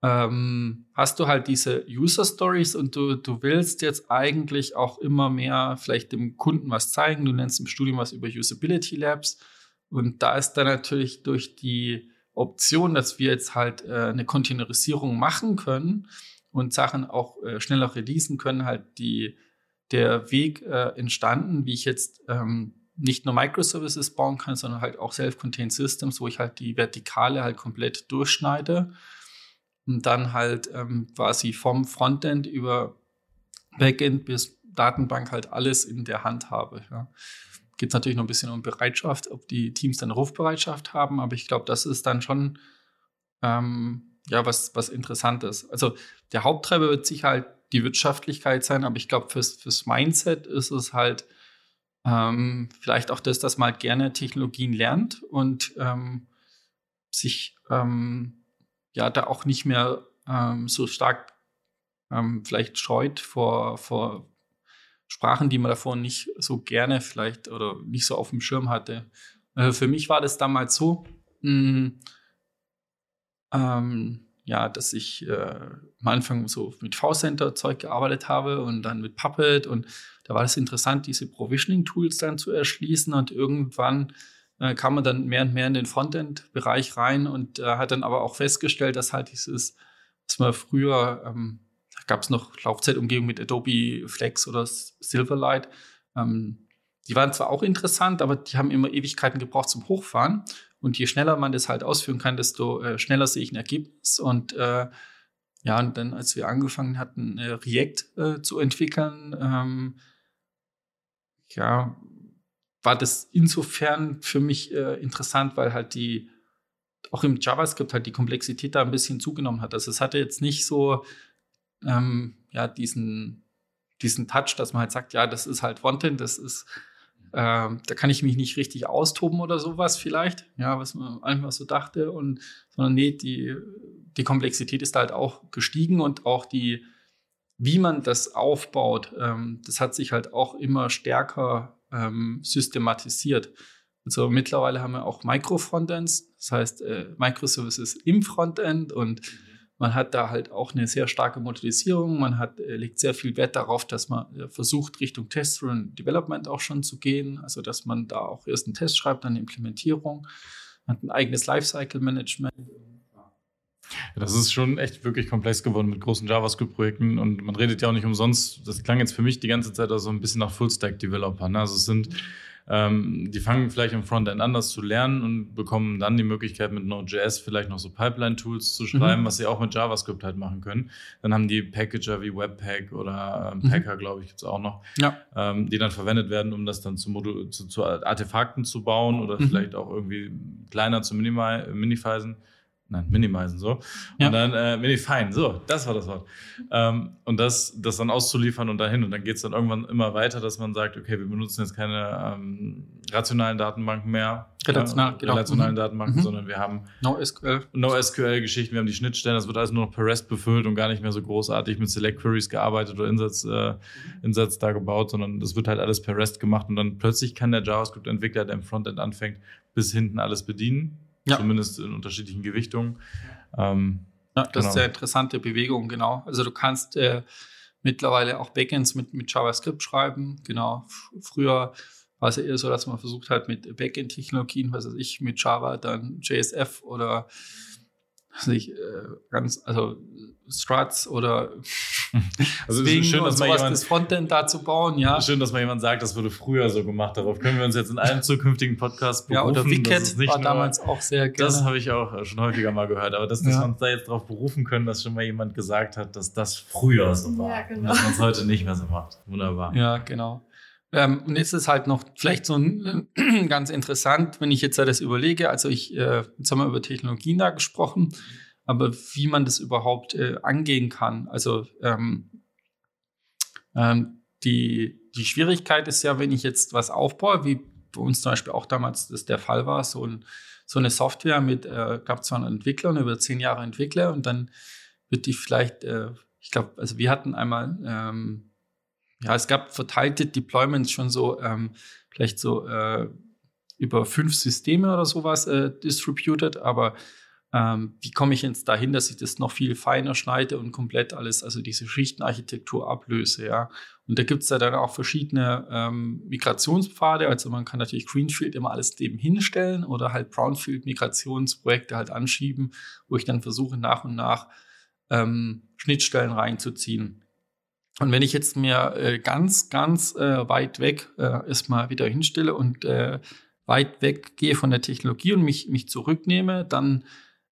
C: ähm, hast du halt diese User Stories und du, du willst jetzt eigentlich auch immer mehr vielleicht dem Kunden was zeigen. Du nennst im Studium was über Usability Labs. Und da ist dann natürlich durch die Option, dass wir jetzt halt äh, eine Containerisierung machen können und Sachen auch äh, schneller releasen können, halt die, der Weg äh, entstanden, wie ich jetzt ähm, nicht nur Microservices bauen kann, sondern halt auch Self-Contained Systems, wo ich halt die Vertikale halt komplett durchschneide und dann halt ähm, quasi vom Frontend über Backend bis Datenbank halt alles in der Hand habe. Ja. Geht es natürlich noch ein bisschen um Bereitschaft, ob die Teams dann Rufbereitschaft haben, aber ich glaube, das ist dann schon ähm, ja was, was Interessantes. Also der Haupttreiber wird sicher halt die Wirtschaftlichkeit sein, aber ich glaube, fürs, fürs Mindset ist es halt ähm, vielleicht auch das, dass man halt gerne Technologien lernt und ähm, sich ähm, ja da auch nicht mehr ähm, so stark ähm, vielleicht scheut vor, vor Sprachen, die man davor nicht so gerne vielleicht oder nicht so auf dem Schirm hatte. Äh, für mich war das damals so, mh, ähm, ja, dass ich äh, am Anfang so mit V-Center-Zeug gearbeitet habe und dann mit Puppet und da war es interessant, diese Provisioning-Tools dann zu erschließen und irgendwann äh, kam man dann mehr und mehr in den Frontend-Bereich rein und äh, hat dann aber auch festgestellt, dass halt dieses, was man früher, ähm, da gab es noch Laufzeitumgebung mit Adobe Flex oder Silverlight, ähm, die waren zwar auch interessant, aber die haben immer Ewigkeiten gebraucht zum Hochfahren. Und je schneller man das halt ausführen kann, desto äh, schneller sehe ich ein Ergebnis. Und äh, ja, und dann, als wir angefangen hatten, äh, React äh, zu entwickeln, ähm, ja, war das insofern für mich äh, interessant, weil halt die, auch im JavaScript halt die Komplexität da ein bisschen zugenommen hat. Also es hatte jetzt nicht so, ähm, ja, diesen, diesen Touch, dass man halt sagt, ja, das ist halt Frontend, das ist, äh, da kann ich mich nicht richtig austoben oder sowas vielleicht, ja, was man einfach so dachte und, sondern nee, die, die Komplexität ist da halt auch gestiegen und auch die, wie man das aufbaut, ähm, das hat sich halt auch immer stärker ähm, systematisiert. Also mittlerweile haben wir auch Micro-Frontends, das heißt äh, Microservices im Frontend und man hat da halt auch eine sehr starke Modellisierung. Man hat, äh, legt sehr viel Wert darauf, dass man äh, versucht, Richtung Test-Driven Development auch schon zu gehen. Also, dass man da auch erst einen Test schreibt, dann eine Implementierung. Man hat ein eigenes Lifecycle-Management.
A: Das ist schon echt wirklich komplex geworden mit großen JavaScript-Projekten und man redet ja auch nicht umsonst. Das klang jetzt für mich die ganze Zeit auch so ein bisschen nach Full-Stack-Developer. Ne? Also es sind ähm, die fangen vielleicht im Frontend an, das zu lernen und bekommen dann die Möglichkeit, mit Node.js vielleicht noch so Pipeline-Tools zu schreiben, mhm. was sie auch mit JavaScript halt machen können. Dann haben die Packager wie Webpack oder ähm, mhm. Packer, mhm. glaube ich, jetzt auch noch, ja. ähm, die dann verwendet werden, um das dann zu, Modu zu, zu Artefakten zu bauen oder mhm. vielleicht auch irgendwie kleiner zu minimizen. Nein, minimizen so. Ja. Und dann äh, minifine, so, das war das Wort. Ähm, und das, das dann auszuliefern und dahin. Und dann geht es dann irgendwann immer weiter, dass man sagt, okay, wir benutzen jetzt keine ähm, rationalen Datenbanken mehr,
C: Relational,
A: äh, genau. relationalen mhm. Datenbanken, mhm. sondern wir haben
C: NoSQL.
A: NoSQL-Geschichten, wir haben die Schnittstellen, das wird alles nur noch per REST befüllt und gar nicht mehr so großartig mit Select Queries gearbeitet oder Insatz, äh, Insatz da gebaut, sondern das wird halt alles per REST gemacht und dann plötzlich kann der JavaScript-Entwickler, der im Frontend anfängt, bis hinten alles bedienen ja. Zumindest in unterschiedlichen Gewichtungen. Ähm,
C: ja, das genau. ist eine interessante Bewegung, genau. Also du kannst äh, mittlerweile auch Backends mit, mit JavaScript schreiben. Genau. Früher war es ja eher so, dass man versucht hat mit Backend-Technologien, was weiß ich, mit Java dann JSF oder also ich, äh, ganz, also Struts oder
A: also es ist schön, dass
C: man jemand, das Frontend da zu bauen, ja.
A: Schön, dass mal jemand sagt, das wurde früher so gemacht. Darauf können wir uns jetzt in einem zukünftigen Podcast
C: berufen. Ja, oder Wicked war nur, damals auch sehr
A: gerne. Das habe ich auch schon häufiger mal gehört. Aber dass, dass ja. wir uns da jetzt darauf berufen können, dass schon mal jemand gesagt hat, dass das früher so war. Ja, genau. Und dass man es heute nicht mehr so macht. Wunderbar.
C: Ja, genau. Ähm, und jetzt ist halt noch vielleicht so ein, ganz interessant, wenn ich jetzt das überlege. Also ich, äh, jetzt haben wir über Technologien da gesprochen, aber wie man das überhaupt äh, angehen kann. Also ähm, ähm, die, die Schwierigkeit ist ja, wenn ich jetzt was aufbaue, wie bei uns zum Beispiel auch damals das der Fall war, so, ein, so eine Software mit, äh, gab zwar einen Entwickler und über zehn Jahre Entwickler und dann wird die vielleicht, äh, ich glaube, also wir hatten einmal ähm, ja, es gab verteilte Deployments schon so, ähm, vielleicht so äh, über fünf Systeme oder sowas äh, distributed, aber ähm, wie komme ich jetzt dahin, dass ich das noch viel feiner schneide und komplett alles, also diese Schichtenarchitektur ablöse, ja. Und da gibt es ja dann auch verschiedene ähm, Migrationspfade, also man kann natürlich Greenfield immer alles dem hinstellen oder halt Brownfield-Migrationsprojekte halt anschieben, wo ich dann versuche nach und nach ähm, Schnittstellen reinzuziehen. Und wenn ich jetzt mir äh, ganz, ganz äh, weit weg äh, erstmal wieder hinstelle und äh, weit weg gehe von der Technologie und mich, mich zurücknehme, dann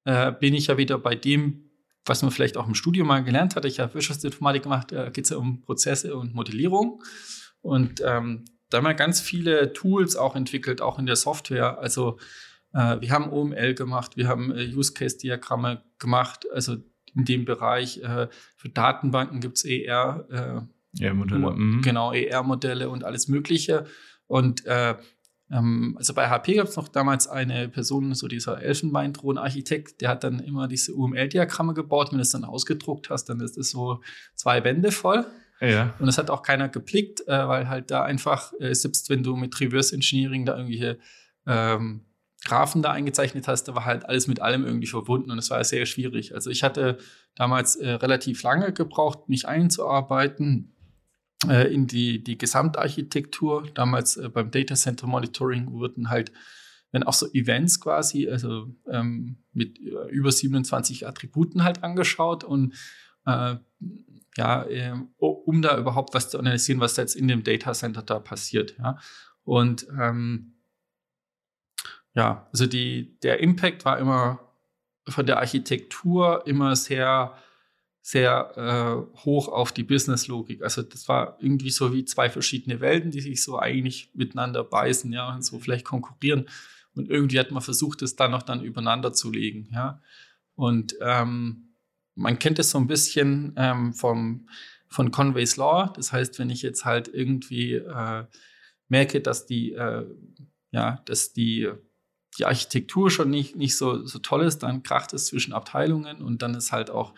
C: äh, bin ich ja wieder bei dem, was man vielleicht auch im Studium mal gelernt hat. Ich habe Wirtschaftsinformatik gemacht, da geht es ja um Prozesse und Modellierung. Und ähm, da haben wir ganz viele Tools auch entwickelt, auch in der Software. Also äh, wir haben OML gemacht, wir haben Use-Case-Diagramme gemacht. Also in dem Bereich. Äh, für Datenbanken gibt es ER.
A: Äh, ER-Modelle. Mhm.
C: Genau, ER-Modelle und alles Mögliche. Und äh, ähm, also bei HP gab es noch damals eine Person, so dieser Elfenbeinthron-Architekt, der hat dann immer diese UML-Diagramme gebaut. Wenn du es dann ausgedruckt hast, dann ist es so zwei Wände voll.
A: Ja.
C: Und das hat auch keiner geplickt, äh, weil halt da einfach, äh, selbst wenn du mit Reverse Engineering da irgendwelche ähm, Graphen da eingezeichnet hast, da war halt alles mit allem irgendwie verbunden und es war sehr schwierig. Also ich hatte damals äh, relativ lange gebraucht, mich einzuarbeiten äh, in die, die Gesamtarchitektur. Damals äh, beim Data Center Monitoring wurden halt, wenn auch so Events quasi, also ähm, mit äh, über 27 Attributen halt angeschaut und äh, ja, ähm, um da überhaupt was zu analysieren, was jetzt in dem Data Center da passiert. Ja. Und ähm, ja, also die, der Impact war immer von der Architektur immer sehr, sehr äh, hoch auf die Business-Logik. Also das war irgendwie so wie zwei verschiedene Welten, die sich so eigentlich miteinander beißen, ja, und so vielleicht konkurrieren. Und irgendwie hat man versucht, es dann noch dann übereinander zu legen, ja. Und ähm, man kennt es so ein bisschen ähm, vom, von Conway's Law. Das heißt, wenn ich jetzt halt irgendwie äh, merke, dass die, äh, ja, dass die die Architektur schon nicht, nicht so, so toll ist, dann kracht es zwischen Abteilungen und dann ist halt auch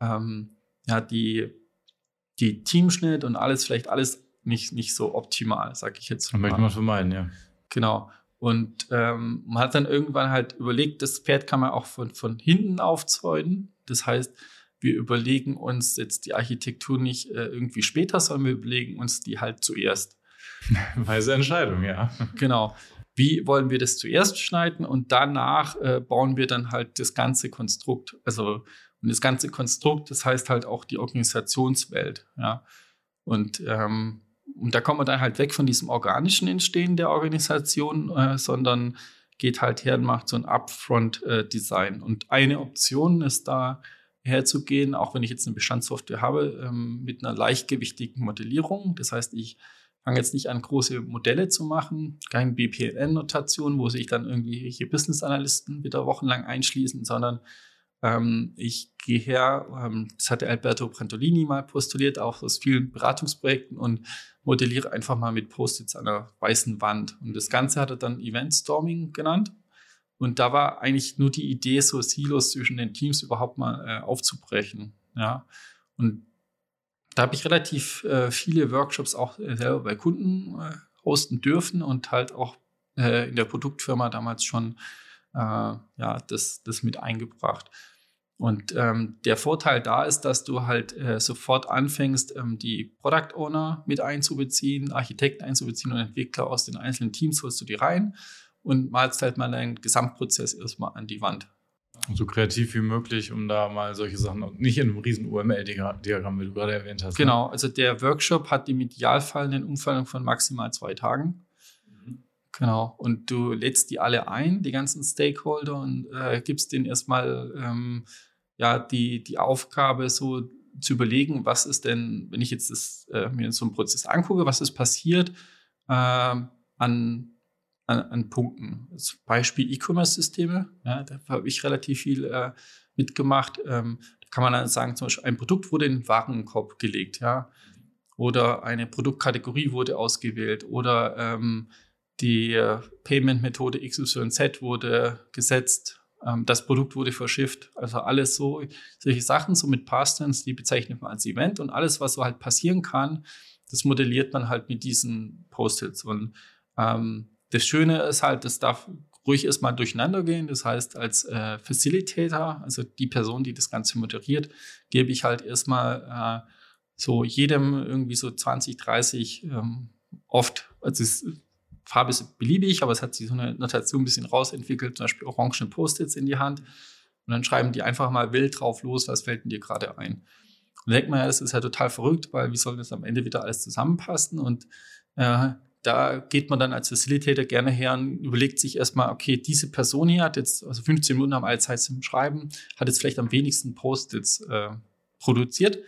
C: ähm, ja, die, die Teamschnitt und alles, vielleicht alles nicht, nicht so optimal, sag ich jetzt.
A: Das möchte man vermeiden, ja.
C: Genau. Und ähm, man hat dann irgendwann halt überlegt, das Pferd kann man auch von, von hinten aufzäunen. Das heißt, wir überlegen uns jetzt die Architektur nicht äh, irgendwie später, sondern wir überlegen uns die halt zuerst.
A: Weise Entscheidung, ja.
C: Genau. Wie wollen wir das zuerst schneiden und danach äh, bauen wir dann halt das ganze Konstrukt. Also und das ganze Konstrukt, das heißt halt auch die Organisationswelt. Ja. Und, ähm, und da kommt man dann halt weg von diesem organischen Entstehen der Organisation, äh, sondern geht halt her und macht so ein Upfront-Design. Äh, und eine Option ist da herzugehen, auch wenn ich jetzt eine Bestandssoftware habe, ähm, mit einer leichtgewichtigen Modellierung. Das heißt, ich fange jetzt nicht an, große Modelle zu machen, keine BPLN-Notation, wo sich dann irgendwie hier Business-Analysten wieder wochenlang einschließen, sondern ähm, ich gehe her, ähm, das hatte Alberto Brantolini mal postuliert, auch aus vielen Beratungsprojekten und modelliere einfach mal mit Post-its an einer weißen Wand. Und das Ganze hat er dann Event Storming genannt. Und da war eigentlich nur die Idee, so Silos zwischen den Teams überhaupt mal äh, aufzubrechen. Ja. Und da habe ich relativ äh, viele Workshops auch äh, selber bei Kunden äh, hosten dürfen und halt auch äh, in der Produktfirma damals schon äh, ja, das, das mit eingebracht. Und ähm, der Vorteil da ist, dass du halt äh, sofort anfängst, ähm, die Product Owner mit einzubeziehen, Architekten einzubeziehen und Entwickler aus den einzelnen Teams holst du die rein und malst halt mal deinen Gesamtprozess erstmal an die Wand.
A: So kreativ wie möglich, um da mal solche Sachen, nicht in einem riesen UML-Diagramm, wie du gerade erwähnt hast.
C: Ne? Genau, ne? also der Workshop hat im Idealfall einen Umfang von maximal zwei Tagen. Genau. Und du lädst die alle ein, die ganzen Stakeholder, und äh, gibst denen erstmal ähm, ja, die, die Aufgabe, so zu überlegen, was ist denn, wenn ich jetzt das, äh, mir so einen Prozess angucke, was ist passiert äh, an, an, an, Punkten. Zum Beispiel E-Commerce-Systeme, ja, da habe ich relativ viel äh, mitgemacht. Ähm, da kann man dann sagen, zum Beispiel ein Produkt wurde in den Warenkorb gelegt, ja, oder eine Produktkategorie wurde ausgewählt oder ähm, die äh, Payment-Methode XYZ wurde gesetzt, ähm, das Produkt wurde verschifft. Also alles so, solche Sachen, so mit Past-Tense, die bezeichnet man als Event und alles, was so halt passieren kann, das modelliert man halt mit diesen Post-its. Und ähm, das Schöne ist halt, das darf ruhig erstmal durcheinander gehen. Das heißt, als äh, Facilitator, also die Person, die das Ganze moderiert, gebe ich halt erstmal äh, so jedem irgendwie so 20, 30 ähm, oft, also es Farbe ist beliebig, aber es hat sich so eine Notation ein bisschen rausentwickelt, zum Beispiel orangene Post-its in die Hand. Und dann schreiben die einfach mal wild drauf los, was fällt denn dir gerade ein. Und denkt man ja, das ist ja total verrückt, weil wie soll das am Ende wieder alles zusammenpassen? Und äh, da geht man dann als Facilitator gerne her und überlegt sich erstmal, okay, diese Person hier hat jetzt, also 15 Minuten haben alle Zeit zum Schreiben, hat jetzt vielleicht am wenigsten Post-its äh, produziert.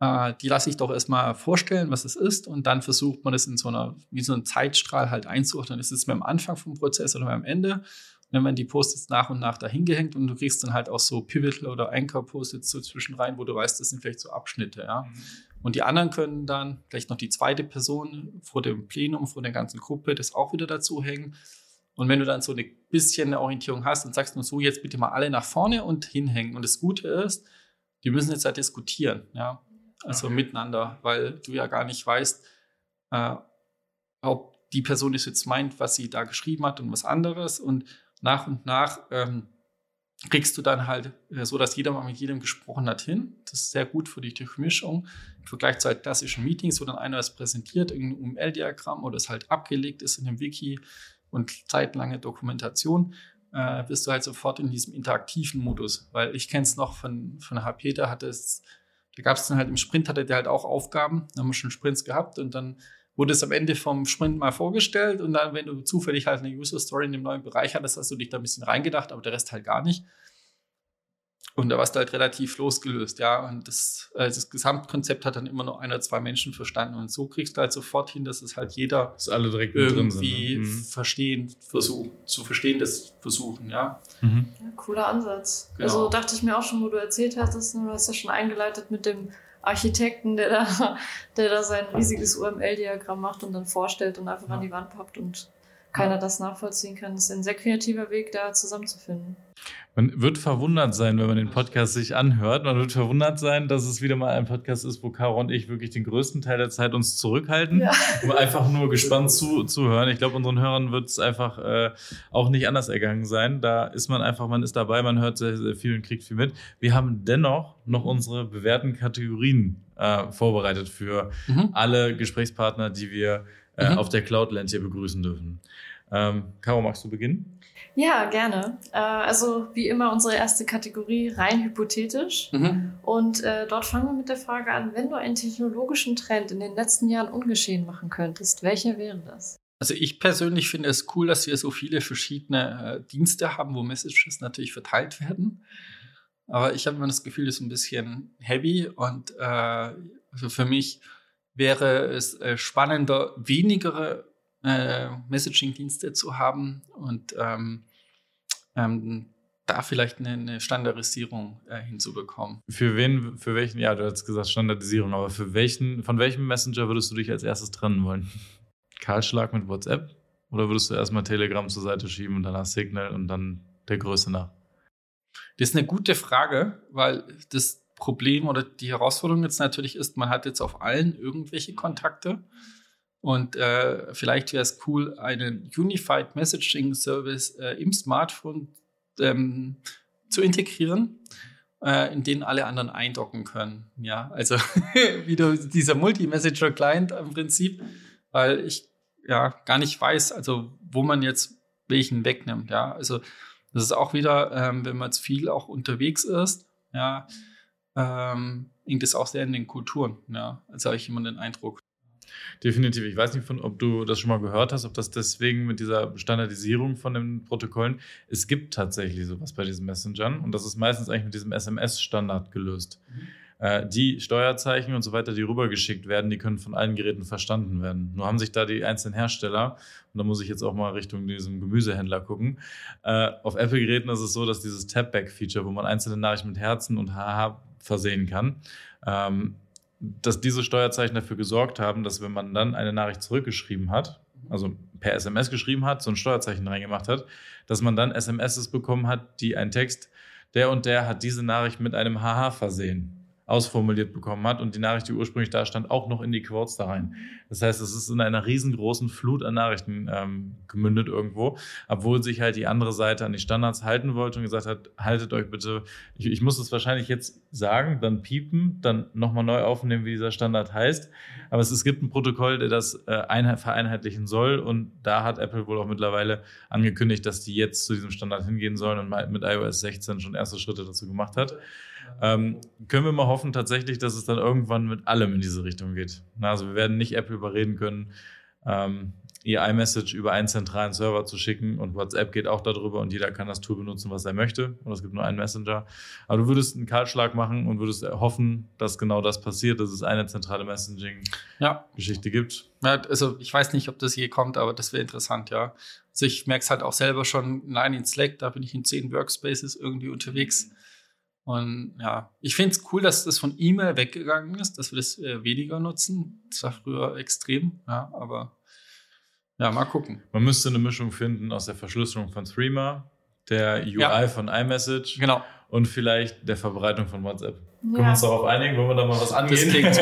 C: Äh, die lasse ich doch erstmal vorstellen, was es ist, und dann versucht man es in so einer, wie so einem Zeitstrahl halt einzuordnen. Ist es am Anfang vom Prozess oder am Ende? Und dann werden die Post-its nach und nach dahin gehängt und du kriegst dann halt auch so Pivotal oder Anchor-Post-its so zwischen rein, wo du weißt, das sind vielleicht so Abschnitte, ja. Mhm. Und die anderen können dann vielleicht noch die zweite Person vor dem Plenum, vor der ganzen Gruppe, das auch wieder dazu hängen. Und wenn du dann so ein bisschen eine Orientierung hast und sagst nur so, jetzt bitte mal alle nach vorne und hinhängen. Und das Gute ist, die müssen jetzt halt diskutieren, ja also okay. miteinander, weil du ja gar nicht weißt, äh, ob die Person das jetzt meint, was sie da geschrieben hat und was anderes. Und nach und nach ähm, kriegst du dann halt äh, so, dass jeder mal mit jedem gesprochen hat, hin. Das ist sehr gut für die Durchmischung. Im Vergleich zu halt klassischen Meetings, wo dann einer es präsentiert, irgendein UML-Diagramm oder es halt abgelegt ist in dem Wiki und zeitlange Dokumentation, äh, bist du halt sofort in diesem interaktiven Modus. Weil ich kenne es noch von, von HP, da hat es da gab es dann halt im Sprint, hatte der halt auch Aufgaben. Da haben wir schon Sprints gehabt und dann wurde es am Ende vom Sprint mal vorgestellt und dann, wenn du zufällig halt eine User Story in dem neuen Bereich hattest, hast du dich da ein bisschen reingedacht, aber der Rest halt gar nicht. Und da warst du halt relativ losgelöst, ja. Und das, äh, das Gesamtkonzept hat dann immer nur ein oder zwei Menschen verstanden. Und so kriegst du halt sofort hin, dass es halt jeder
A: dass alle direkt
C: irgendwie sind, ne? Mhm. verstehen, versuchen, zu verstehen, das versuchen, ja.
B: Mhm. ja cooler Ansatz. Genau. Also dachte ich mir auch schon, wo du erzählt hattest, du hast ja schon eingeleitet mit dem Architekten, der da, der da sein riesiges UML-Diagramm macht und dann vorstellt und einfach ja. an die Wand pappt und keiner das nachvollziehen kann. Das ist ein sehr kreativer Weg, da zusammenzufinden.
A: Man wird verwundert sein, wenn man den Podcast sich anhört. Man wird verwundert sein, dass es wieder mal ein Podcast ist, wo Caro und ich wirklich den größten Teil der Zeit uns zurückhalten, ja. um einfach nur gespannt zu, zu hören. Ich glaube, unseren Hörern wird es einfach äh, auch nicht anders ergangen sein. Da ist man einfach, man ist dabei, man hört sehr, sehr viel und kriegt viel mit. Wir haben dennoch noch unsere bewährten Kategorien äh, vorbereitet für mhm. alle Gesprächspartner, die wir äh, mhm. auf der Cloudland hier begrüßen dürfen. Ähm, Caro, magst du beginnen?
B: Ja, gerne. Äh, also wie immer unsere erste Kategorie rein hypothetisch. Mhm. Und äh, dort fangen wir mit der Frage an, wenn du einen technologischen Trend in den letzten Jahren ungeschehen machen könntest, welcher wäre das?
C: Also ich persönlich finde es cool, dass wir so viele verschiedene äh, Dienste haben, wo Messages natürlich verteilt werden. Aber ich habe immer das Gefühl, das ist ein bisschen heavy und äh, also für mich wäre es äh, spannender, weniger äh, Messaging-Dienste zu haben und ähm, ähm, da vielleicht eine, eine Standardisierung äh, hinzubekommen.
A: Für wen, für welchen, ja, du hast gesagt Standardisierung, aber für welchen, von welchem Messenger würdest du dich als erstes trennen wollen? Kahlschlag mit WhatsApp? Oder würdest du erstmal Telegram zur Seite schieben und danach Signal und dann der Größe nach?
C: Das ist eine gute Frage, weil das Problem oder die Herausforderung jetzt natürlich ist, man hat jetzt auf allen irgendwelche Kontakte. Und äh, vielleicht wäre es cool, einen Unified Messaging Service äh, im Smartphone ähm, zu integrieren, äh, in den alle anderen eindocken können. Ja, also wieder dieser Multi-Messenger-Client im Prinzip, weil ich ja gar nicht weiß, also wo man jetzt welchen wegnimmt. Ja, also das ist auch wieder, ähm, wenn man jetzt viel auch unterwegs ist, ja, ähm, hängt es auch sehr in den Kulturen. Ja, also habe ich immer den Eindruck.
A: Definitiv. Ich weiß nicht, von, ob du das schon mal gehört hast, ob das deswegen mit dieser Standardisierung von den Protokollen, es gibt tatsächlich sowas bei diesen Messengern und das ist meistens eigentlich mit diesem SMS-Standard gelöst. Mhm. Äh, die Steuerzeichen und so weiter, die rübergeschickt werden, die können von allen Geräten verstanden werden. Nur haben sich da die einzelnen Hersteller, und da muss ich jetzt auch mal Richtung diesem Gemüsehändler gucken, äh, auf Apple-Geräten ist es so, dass dieses Tapback-Feature, wo man einzelne Nachrichten mit Herzen und HH versehen kann, ähm, dass diese Steuerzeichen dafür gesorgt haben, dass wenn man dann eine Nachricht zurückgeschrieben hat, also per SMS geschrieben hat, so ein Steuerzeichen reingemacht hat, dass man dann SMSs bekommen hat, die einen Text, der und der hat diese Nachricht mit einem HH versehen ausformuliert bekommen hat und die Nachricht, die ursprünglich da stand, auch noch in die Quotes da rein. Das heißt, es ist in einer riesengroßen Flut an Nachrichten ähm, gemündet irgendwo, obwohl sich halt die andere Seite an die Standards halten wollte und gesagt hat, haltet euch bitte, ich, ich muss es wahrscheinlich jetzt sagen, dann piepen, dann nochmal neu aufnehmen, wie dieser Standard heißt. Aber es, es gibt ein Protokoll, der das äh, vereinheitlichen soll und da hat Apple wohl auch mittlerweile angekündigt, dass die jetzt zu diesem Standard hingehen sollen und mit iOS 16 schon erste Schritte dazu gemacht hat. Ähm, können wir mal hoffen tatsächlich, dass es dann irgendwann mit allem in diese Richtung geht. Na, also wir werden nicht Apple überreden können, ähm, ihr iMessage über einen zentralen Server zu schicken und WhatsApp geht auch darüber und jeder kann das Tool benutzen, was er möchte und es gibt nur einen Messenger. Aber du würdest einen Kahlschlag machen und würdest hoffen, dass genau das passiert, dass es eine zentrale Messaging-Geschichte ja. gibt.
C: Ja, also ich weiß nicht, ob das je kommt, aber das wäre interessant, ja. Also ich merke es halt auch selber schon, nein, in Slack, da bin ich in zehn Workspaces irgendwie unterwegs. Und ja, ich finde es cool, dass das von E-Mail weggegangen ist, dass wir das äh, weniger nutzen. Das war früher extrem, ja, aber ja, mal gucken.
A: Man müsste eine Mischung finden aus der Verschlüsselung von Threema, der UI ja. von iMessage
C: genau.
A: und vielleicht der Verbreitung von WhatsApp. Ja. Können wir uns darauf einigen, wollen wir da mal was angehen? Das
B: klingt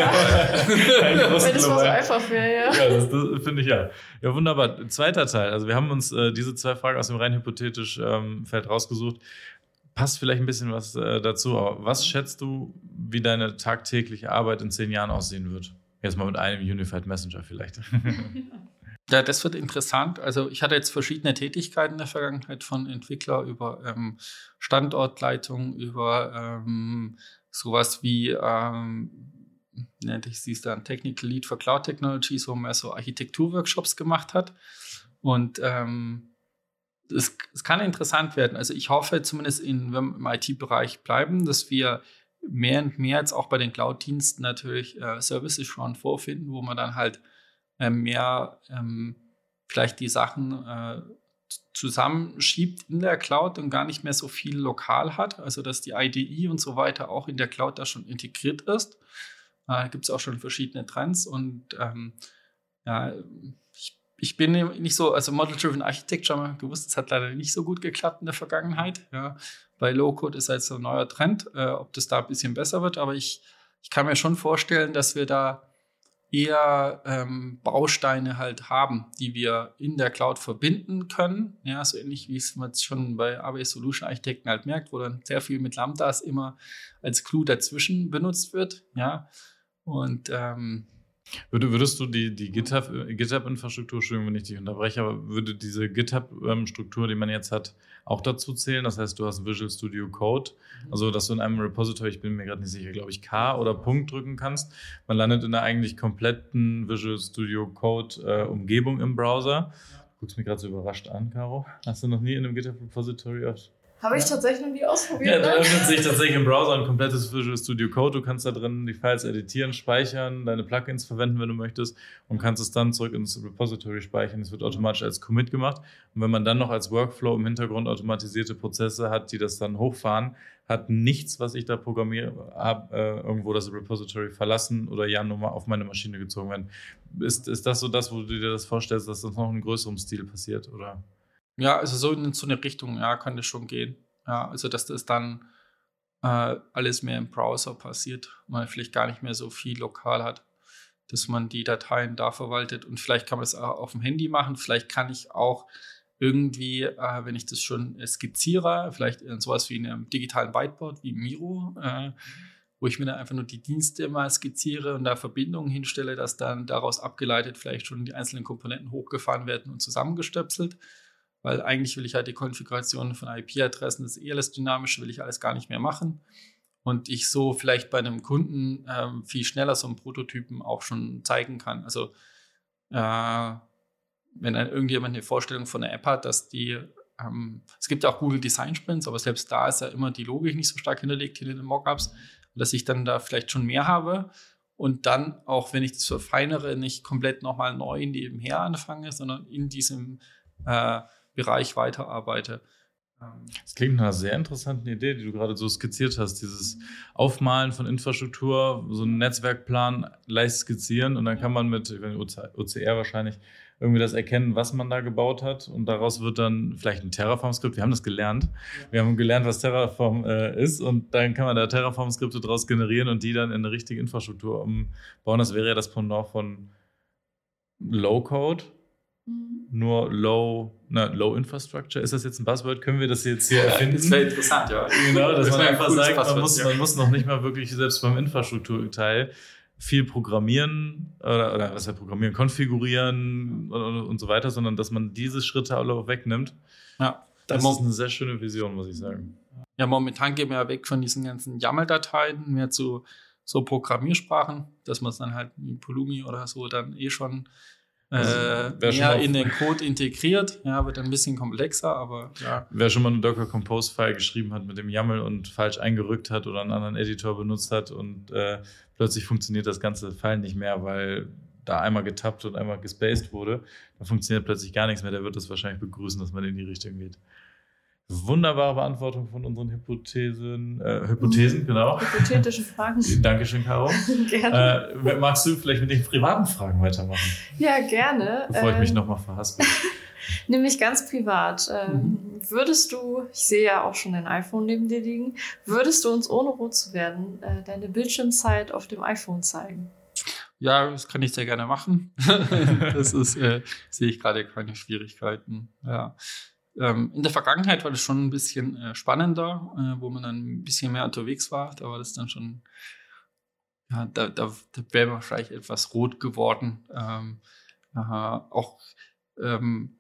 B: Wenn mal so einfach wäre, ja.
A: Ja, das, das finde ich ja. Ja, wunderbar. Zweiter Teil. Also wir haben uns äh, diese zwei Fragen aus dem rein hypothetischen ähm, Feld rausgesucht passt vielleicht ein bisschen was äh, dazu. Aber was schätzt du, wie deine tagtägliche Arbeit in zehn Jahren aussehen wird? Jetzt mal mit einem Unified Messenger vielleicht.
C: Ja, das wird interessant. Also ich hatte jetzt verschiedene Tätigkeiten in der Vergangenheit von Entwickler über ähm, Standortleitung, über ähm, sowas wie, ähm, nennt ich sie dann Technical Lead for Cloud Technologies, wo man so Architekturworkshops gemacht hat. Und ähm, es, es kann interessant werden. Also ich hoffe zumindest in, wenn wir im IT-Bereich bleiben, dass wir mehr und mehr jetzt auch bei den Cloud-Diensten natürlich äh, Services schon vorfinden, wo man dann halt äh, mehr ähm, vielleicht die Sachen äh, zusammenschiebt in der Cloud und gar nicht mehr so viel lokal hat. Also dass die IDE und so weiter auch in der Cloud da schon integriert ist. Da gibt es auch schon verschiedene Trends und ähm, ja, ich bin nicht so, also Model-Driven Architecture haben wir gewusst, das hat leider nicht so gut geklappt in der Vergangenheit. Ja. Bei Low-Code ist jetzt ein neuer Trend, äh, ob das da ein bisschen besser wird, aber ich, ich kann mir schon vorstellen, dass wir da eher ähm, Bausteine halt haben, die wir in der Cloud verbinden können. Ja, so ähnlich wie es man schon bei AWS Solution Architekten halt merkt, wo dann sehr viel mit Lambdas immer als Clue dazwischen benutzt wird. Ja, und ähm,
A: Würdest du die, die GitHub-Infrastruktur, Entschuldigung, wenn ich dich unterbreche, aber würde diese GitHub-Struktur, die man jetzt hat, auch dazu zählen? Das heißt, du hast Visual Studio Code, also dass du in einem Repository, ich bin mir gerade nicht sicher, glaube ich, K oder Punkt drücken kannst. Man landet in einer eigentlich kompletten Visual Studio Code-Umgebung äh, im Browser. Du guckst mich gerade so überrascht an, Caro. Hast du noch nie in einem GitHub-Repository auf
B: habe ich tatsächlich noch nie ausprobiert.
A: Ja, da öffnet sich tatsächlich im Browser ein komplettes Visual Studio Code. Du kannst da drin die Files editieren, speichern, deine Plugins verwenden, wenn du möchtest und kannst es dann zurück ins Repository speichern. Es wird automatisch als Commit gemacht. Und wenn man dann noch als Workflow im Hintergrund automatisierte Prozesse hat, die das dann hochfahren, hat nichts, was ich da programmiere, hab, äh, irgendwo das Repository verlassen oder ja nur mal auf meine Maschine gezogen werden. Ist, ist das so das, wo du dir das vorstellst, dass das noch in größerem Stil passiert, oder?
C: Ja, also so in so eine Richtung, ja, kann das schon gehen. Ja, also dass das dann äh, alles mehr im Browser passiert, man vielleicht gar nicht mehr so viel lokal hat, dass man die Dateien da verwaltet. Und vielleicht kann man es auch auf dem Handy machen, vielleicht kann ich auch irgendwie, äh, wenn ich das schon skizziere, vielleicht in sowas wie in einem digitalen Whiteboard wie Miro, äh, wo ich mir dann einfach nur die Dienste mal skizziere und da Verbindungen hinstelle, dass dann daraus abgeleitet vielleicht schon die einzelnen Komponenten hochgefahren werden und zusammengestöpselt weil eigentlich will ich halt die Konfiguration von IP-Adressen, das ist eh alles dynamisch, will ich alles gar nicht mehr machen. Und ich so vielleicht bei einem Kunden ähm, viel schneller so einen Prototypen auch schon zeigen kann. Also äh, wenn dann irgendjemand eine Vorstellung von einer App hat, dass die, ähm, es gibt ja auch Google Design Sprints, aber selbst da ist ja immer die Logik nicht so stark hinterlegt in den Mockups, dass ich dann da vielleicht schon mehr habe und dann auch, wenn ich das verfeinere, nicht komplett nochmal neu nebenher anfange, sondern in diesem äh, Bereich weiterarbeite.
A: Ähm, das klingt nach einer sehr interessanten Idee, die du gerade so skizziert hast. Dieses Aufmalen von Infrastruktur, so einen Netzwerkplan leicht skizzieren und dann kann man mit OCR wahrscheinlich irgendwie das erkennen, was man da gebaut hat und daraus wird dann vielleicht ein Terraform-Skript. Wir haben das gelernt. Wir haben gelernt, was Terraform äh, ist und dann kann man da Terraform-Skripte daraus generieren und die dann in eine richtige Infrastruktur umbauen. Das wäre ja das Pendant von Low-Code Mhm. Nur Low, na, Low Infrastructure. Ist das jetzt ein Buzzword? Können wir das jetzt hier erfinden?
C: Das wäre interessant, ja.
A: Genau, dass das man einfach ein sagt, man muss, ja. man muss noch nicht mal wirklich selbst beim Infrastrukturteil viel programmieren oder, oder was ja programmieren, konfigurieren und, und, so weiter, sondern dass man diese Schritte alle wegnimmt. Ja. Das ist eine sehr schöne Vision, muss ich sagen.
C: Ja, momentan gehen wir ja weg von diesen ganzen YAML-Dateien mehr zu so Programmiersprachen, dass man es dann halt wie Polumi oder so dann eh schon äh, mehr in den Code integriert. Ja, wird ein bisschen komplexer, aber ja.
A: Wer schon mal eine Docker Compose File geschrieben hat mit dem YAML und falsch eingerückt hat oder einen anderen Editor benutzt hat und äh, plötzlich funktioniert das ganze File nicht mehr, weil da einmal getappt und einmal gespaced wurde, dann funktioniert plötzlich gar nichts mehr. Der wird das wahrscheinlich begrüßen, dass man in die Richtung geht. Wunderbare Beantwortung von unseren Hypothesen. Äh, Hypothesen, genau.
B: Hypothetische Fragen.
A: Dankeschön, Caro. gerne. Äh, magst du vielleicht mit den privaten Fragen weitermachen?
B: Ja, gerne.
A: Bevor ich mich ähm, nochmal verhaspel.
B: Nämlich ganz privat. Ähm, mhm. Würdest du, ich sehe ja auch schon dein iPhone neben dir liegen, würdest du uns ohne rot zu werden äh, deine Bildschirmzeit auf dem iPhone zeigen?
C: Ja, das kann ich sehr gerne machen. das ist, äh, sehe ich gerade keine Schwierigkeiten. Ja. Ähm, in der Vergangenheit war das schon ein bisschen äh, spannender, äh, wo man dann ein bisschen mehr unterwegs war. Da war das dann schon, ja, da, da, da wäre wahrscheinlich etwas rot geworden. Ähm, aha, auch, ähm,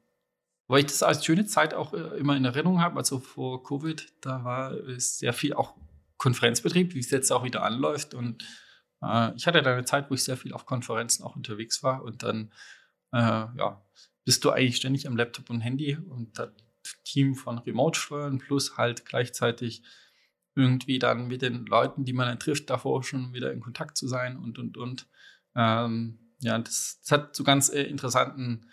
C: weil ich das als schöne Zeit auch äh, immer in Erinnerung habe, also vor Covid, da war es sehr viel auch Konferenzbetrieb, wie es jetzt auch wieder anläuft. Und äh, ich hatte da eine Zeit, wo ich sehr viel auf Konferenzen auch unterwegs war und dann, äh, ja, bist du eigentlich ständig am Laptop und Handy und das Team von Remote steuern plus halt gleichzeitig irgendwie dann mit den Leuten, die man dann trifft, davor schon wieder in Kontakt zu sein und und und. Ähm, ja, das, das, hat zu ganz äh, interessanten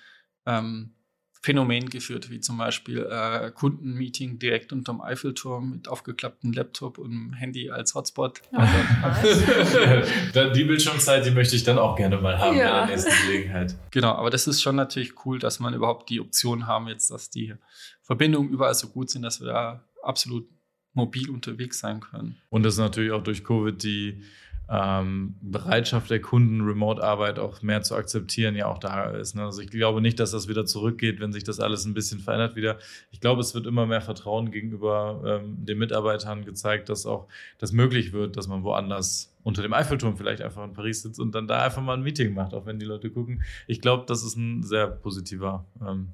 C: ähm, Phänomen geführt, wie zum Beispiel äh, Kundenmeeting direkt unterm Eiffelturm mit aufgeklapptem Laptop und Handy als Hotspot. Ja,
A: also, die Bildschirmzeit, die möchte ich dann auch gerne mal haben ja. bei der nächsten Gelegenheit.
C: Genau, aber das ist schon natürlich cool, dass man überhaupt die Option haben jetzt, dass die Verbindungen überall so gut sind, dass wir da absolut mobil unterwegs sein können.
A: Und dass natürlich auch durch Covid die ähm, Bereitschaft der Kunden, Remote-Arbeit auch mehr zu akzeptieren, ja auch da ist. Ne? Also ich glaube nicht, dass das wieder zurückgeht, wenn sich das alles ein bisschen verändert wieder. Ich glaube, es wird immer mehr Vertrauen gegenüber ähm, den Mitarbeitern gezeigt, dass auch das möglich wird, dass man woanders unter dem Eiffelturm vielleicht einfach in Paris sitzt und dann da einfach mal ein Meeting macht, auch wenn die Leute gucken. Ich glaube, das ist ein sehr positiver ähm,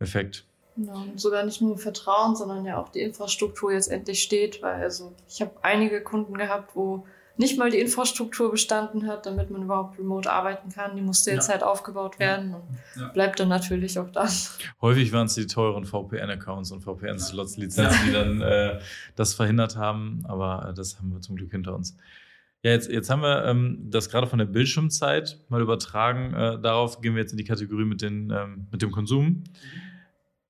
A: Effekt.
B: Ja, und sogar nicht nur Vertrauen, sondern ja auch die Infrastruktur jetzt endlich steht, weil also ich habe einige Kunden gehabt, wo nicht mal die Infrastruktur bestanden hat, damit man überhaupt remote arbeiten kann. Die musste jetzt ja. halt aufgebaut werden und ja. bleibt dann natürlich auch da.
A: Häufig waren es die teuren VPN-Accounts und VPN-Slots-Lizenzen, die dann äh, das verhindert haben, aber äh, das haben wir zum Glück hinter uns. Ja, jetzt, jetzt haben wir ähm, das gerade von der Bildschirmzeit mal übertragen. Äh, darauf gehen wir jetzt in die Kategorie mit, den, ähm, mit dem Konsum. Mhm.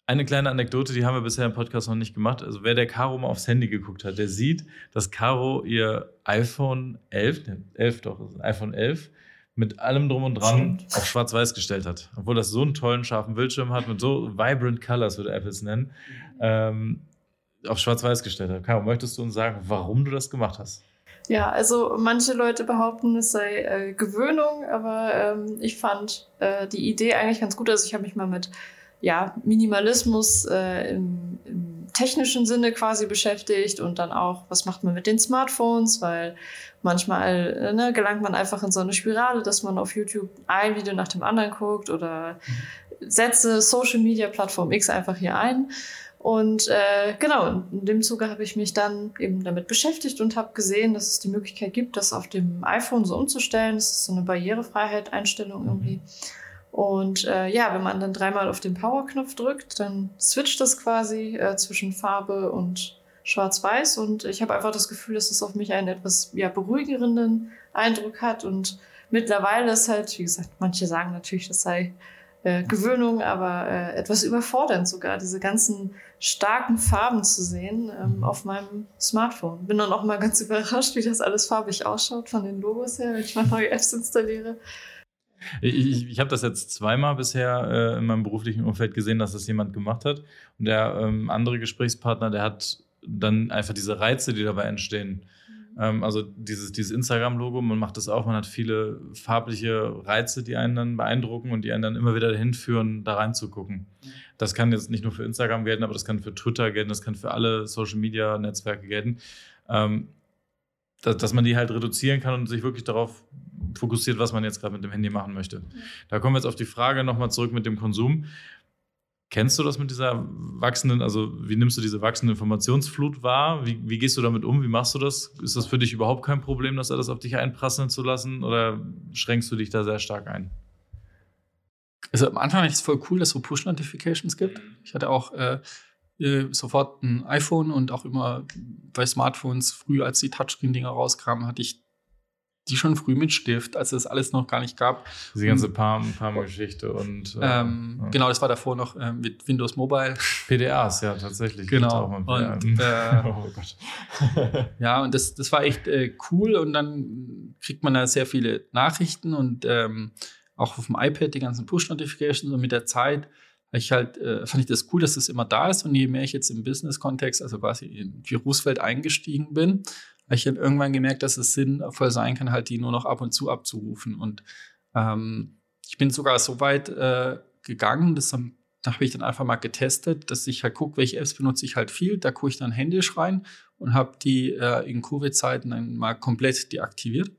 A: Eine kleine Anekdote, die haben wir bisher im Podcast noch nicht gemacht. Also wer der Caro mal aufs Handy geguckt hat, der sieht, dass Caro ihr iPhone 11, ne, 11 doch, iPhone 11 mit allem drum und dran auf schwarz-weiß gestellt hat. Obwohl das so einen tollen, scharfen Bildschirm hat, mit so vibrant Colors, würde Apple es nennen, ähm, auf schwarz-weiß gestellt hat. Caro, möchtest du uns sagen, warum du das gemacht hast?
B: Ja, also manche Leute behaupten, es sei äh, Gewöhnung, aber ähm, ich fand äh, die Idee eigentlich ganz gut. Also ich habe mich mal mit ja, Minimalismus äh, im, im technischen Sinne quasi beschäftigt und dann auch, was macht man mit den Smartphones, weil manchmal äh, ne, gelangt man einfach in so eine Spirale, dass man auf YouTube ein Video nach dem anderen guckt oder setze Social Media Plattform X einfach hier ein. Und äh, genau, in dem Zuge habe ich mich dann eben damit beschäftigt und habe gesehen, dass es die Möglichkeit gibt, das auf dem iPhone so umzustellen. Das ist so eine Barrierefreiheit-Einstellung irgendwie. Mhm. Und äh, ja, wenn man dann dreimal auf den Power-Knopf drückt, dann switcht das quasi äh, zwischen Farbe und Schwarz-Weiß. Und ich habe einfach das Gefühl, dass es auf mich einen etwas ja, beruhigenden Eindruck hat. Und mittlerweile ist halt, wie gesagt, manche sagen natürlich, das sei äh, Gewöhnung, aber äh, etwas überfordernd sogar, diese ganzen starken Farben zu sehen ähm, mhm. auf meinem Smartphone. Bin dann auch mal ganz überrascht, wie das alles farbig ausschaut von den Logos her, wenn ich mal neue Apps installiere.
A: Ich, ich habe das jetzt zweimal bisher äh, in meinem beruflichen Umfeld gesehen, dass das jemand gemacht hat. Und der ähm, andere Gesprächspartner, der hat dann einfach diese Reize, die dabei entstehen. Mhm. Ähm, also dieses, dieses Instagram-Logo, man macht das auch, man hat viele farbliche Reize, die einen dann beeindrucken und die einen dann immer wieder dahin führen, da reinzugucken. Mhm. Das kann jetzt nicht nur für Instagram gelten, aber das kann für Twitter gelten, das kann für alle Social-Media-Netzwerke gelten. Ähm, dass, dass man die halt reduzieren kann und sich wirklich darauf fokussiert, was man jetzt gerade mit dem Handy machen möchte. Da kommen wir jetzt auf die Frage nochmal zurück mit dem Konsum. Kennst du das mit dieser wachsenden, also wie nimmst du diese wachsende Informationsflut wahr? Wie, wie, gehst du damit um? Wie machst du das? Ist das für dich überhaupt kein Problem, das alles auf dich einprasseln zu lassen oder schränkst du dich da sehr stark ein?
C: Also am Anfang ich es voll cool, dass es so Push-Notifications gibt. Ich hatte auch äh, äh, sofort ein iPhone und auch immer bei Smartphones, früh als die Touchscreen-Dinger rauskamen, hatte ich die schon früh mit Stift, als es alles noch gar nicht gab.
A: Die ganze Palm-Geschichte und.
C: Äh, ähm, ja. Genau, das war davor noch äh, mit Windows Mobile.
A: PDAs, ja, tatsächlich.
C: Genau. Und, äh, oh Gott. ja, und das, das war echt äh, cool und dann kriegt man da sehr viele Nachrichten und ähm, auch auf dem iPad die ganzen Push-Notifications und mit der Zeit ich halt, äh, fand ich das cool, dass das immer da ist und je mehr ich jetzt im Business-Kontext, also quasi in die Berufswelt eingestiegen bin, habe ich dann irgendwann gemerkt, dass es sinnvoll sein kann, halt die nur noch ab und zu abzurufen. Und ähm, ich bin sogar so weit äh, gegangen, das haben, da habe ich dann einfach mal getestet, dass ich halt gucke, welche Apps benutze ich halt viel. Da gucke ich dann händisch rein und habe die äh, in Covid-Zeiten dann mal komplett deaktiviert.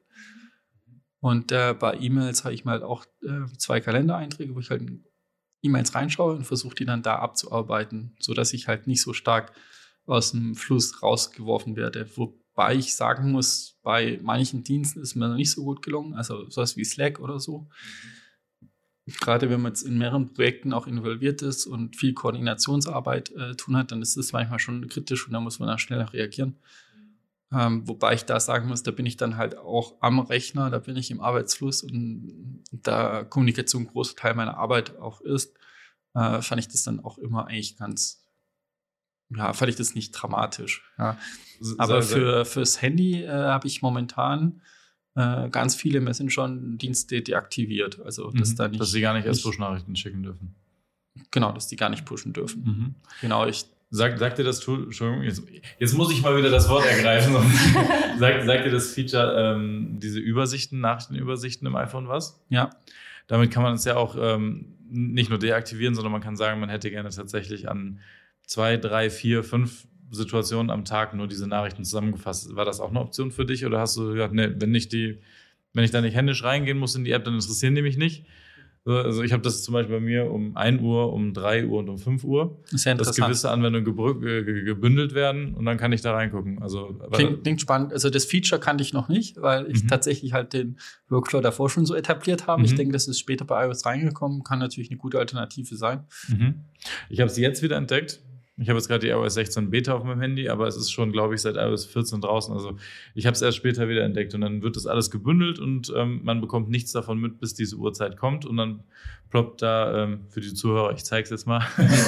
C: Und äh, bei E-Mails habe ich mal auch äh, zwei Kalendereinträge, wo ich halt E-Mails reinschaue und versuche die dann da abzuarbeiten, sodass ich halt nicht so stark aus dem Fluss rausgeworfen werde. Wo, Wobei ich sagen muss, bei manchen Diensten ist mir noch nicht so gut gelungen, also sowas wie Slack oder so. Gerade wenn man jetzt in mehreren Projekten auch involviert ist und viel Koordinationsarbeit äh, tun hat, dann ist das manchmal schon kritisch und da muss man dann schneller reagieren. Ähm, wobei ich da sagen muss, da bin ich dann halt auch am Rechner, da bin ich im Arbeitsfluss und da Kommunikation ein großer Teil meiner Arbeit auch ist, äh, fand ich das dann auch immer eigentlich ganz, ja, fand ich das nicht dramatisch. Ja. Aber für, fürs Handy äh, habe ich momentan äh, ganz viele Messenger-Dienste deaktiviert. Also, dass, mhm, da nicht,
A: dass sie gar nicht erst Push-Nachrichten schicken dürfen.
C: Genau, dass die gar nicht pushen dürfen. Mhm. Genau, ich
A: Sagt, sagt dir das Tool, Entschuldigung, jetzt, jetzt, muss ich mal wieder das Wort ergreifen. sagt, sagt dir das Feature, ähm, diese Übersichten, Nachrichtenübersichten im iPhone was?
C: Ja.
A: Damit kann man es ja auch ähm, nicht nur deaktivieren, sondern man kann sagen, man hätte gerne tatsächlich an zwei, drei, vier, fünf Situationen am Tag nur diese Nachrichten zusammengefasst. War das auch eine Option für dich oder hast du gesagt, nee, wenn ich die, wenn ich da nicht händisch reingehen muss in die App, dann interessieren die mich nicht? Also ich habe das zum Beispiel bei mir um 1 Uhr, um 3 Uhr und um 5 Uhr,
C: ist
A: dass gewisse Anwendungen gebündelt werden und dann kann ich da reingucken. Also,
C: klingt, klingt spannend. Also das Feature kannte ich noch nicht, weil ich mhm. tatsächlich halt den Workflow davor schon so etabliert habe. Mhm. Ich denke, das ist später bei iOS reingekommen, kann natürlich eine gute Alternative sein.
A: Mhm. Ich habe es jetzt wieder entdeckt. Ich habe jetzt gerade die iOS 16 Beta auf meinem Handy, aber es ist schon, glaube ich, seit iOS 14 draußen. Also ich habe es erst später wieder entdeckt und dann wird das alles gebündelt und ähm, man bekommt nichts davon mit, bis diese Uhrzeit kommt und dann ploppt da, ähm, für die Zuhörer, ich zeige es jetzt mal,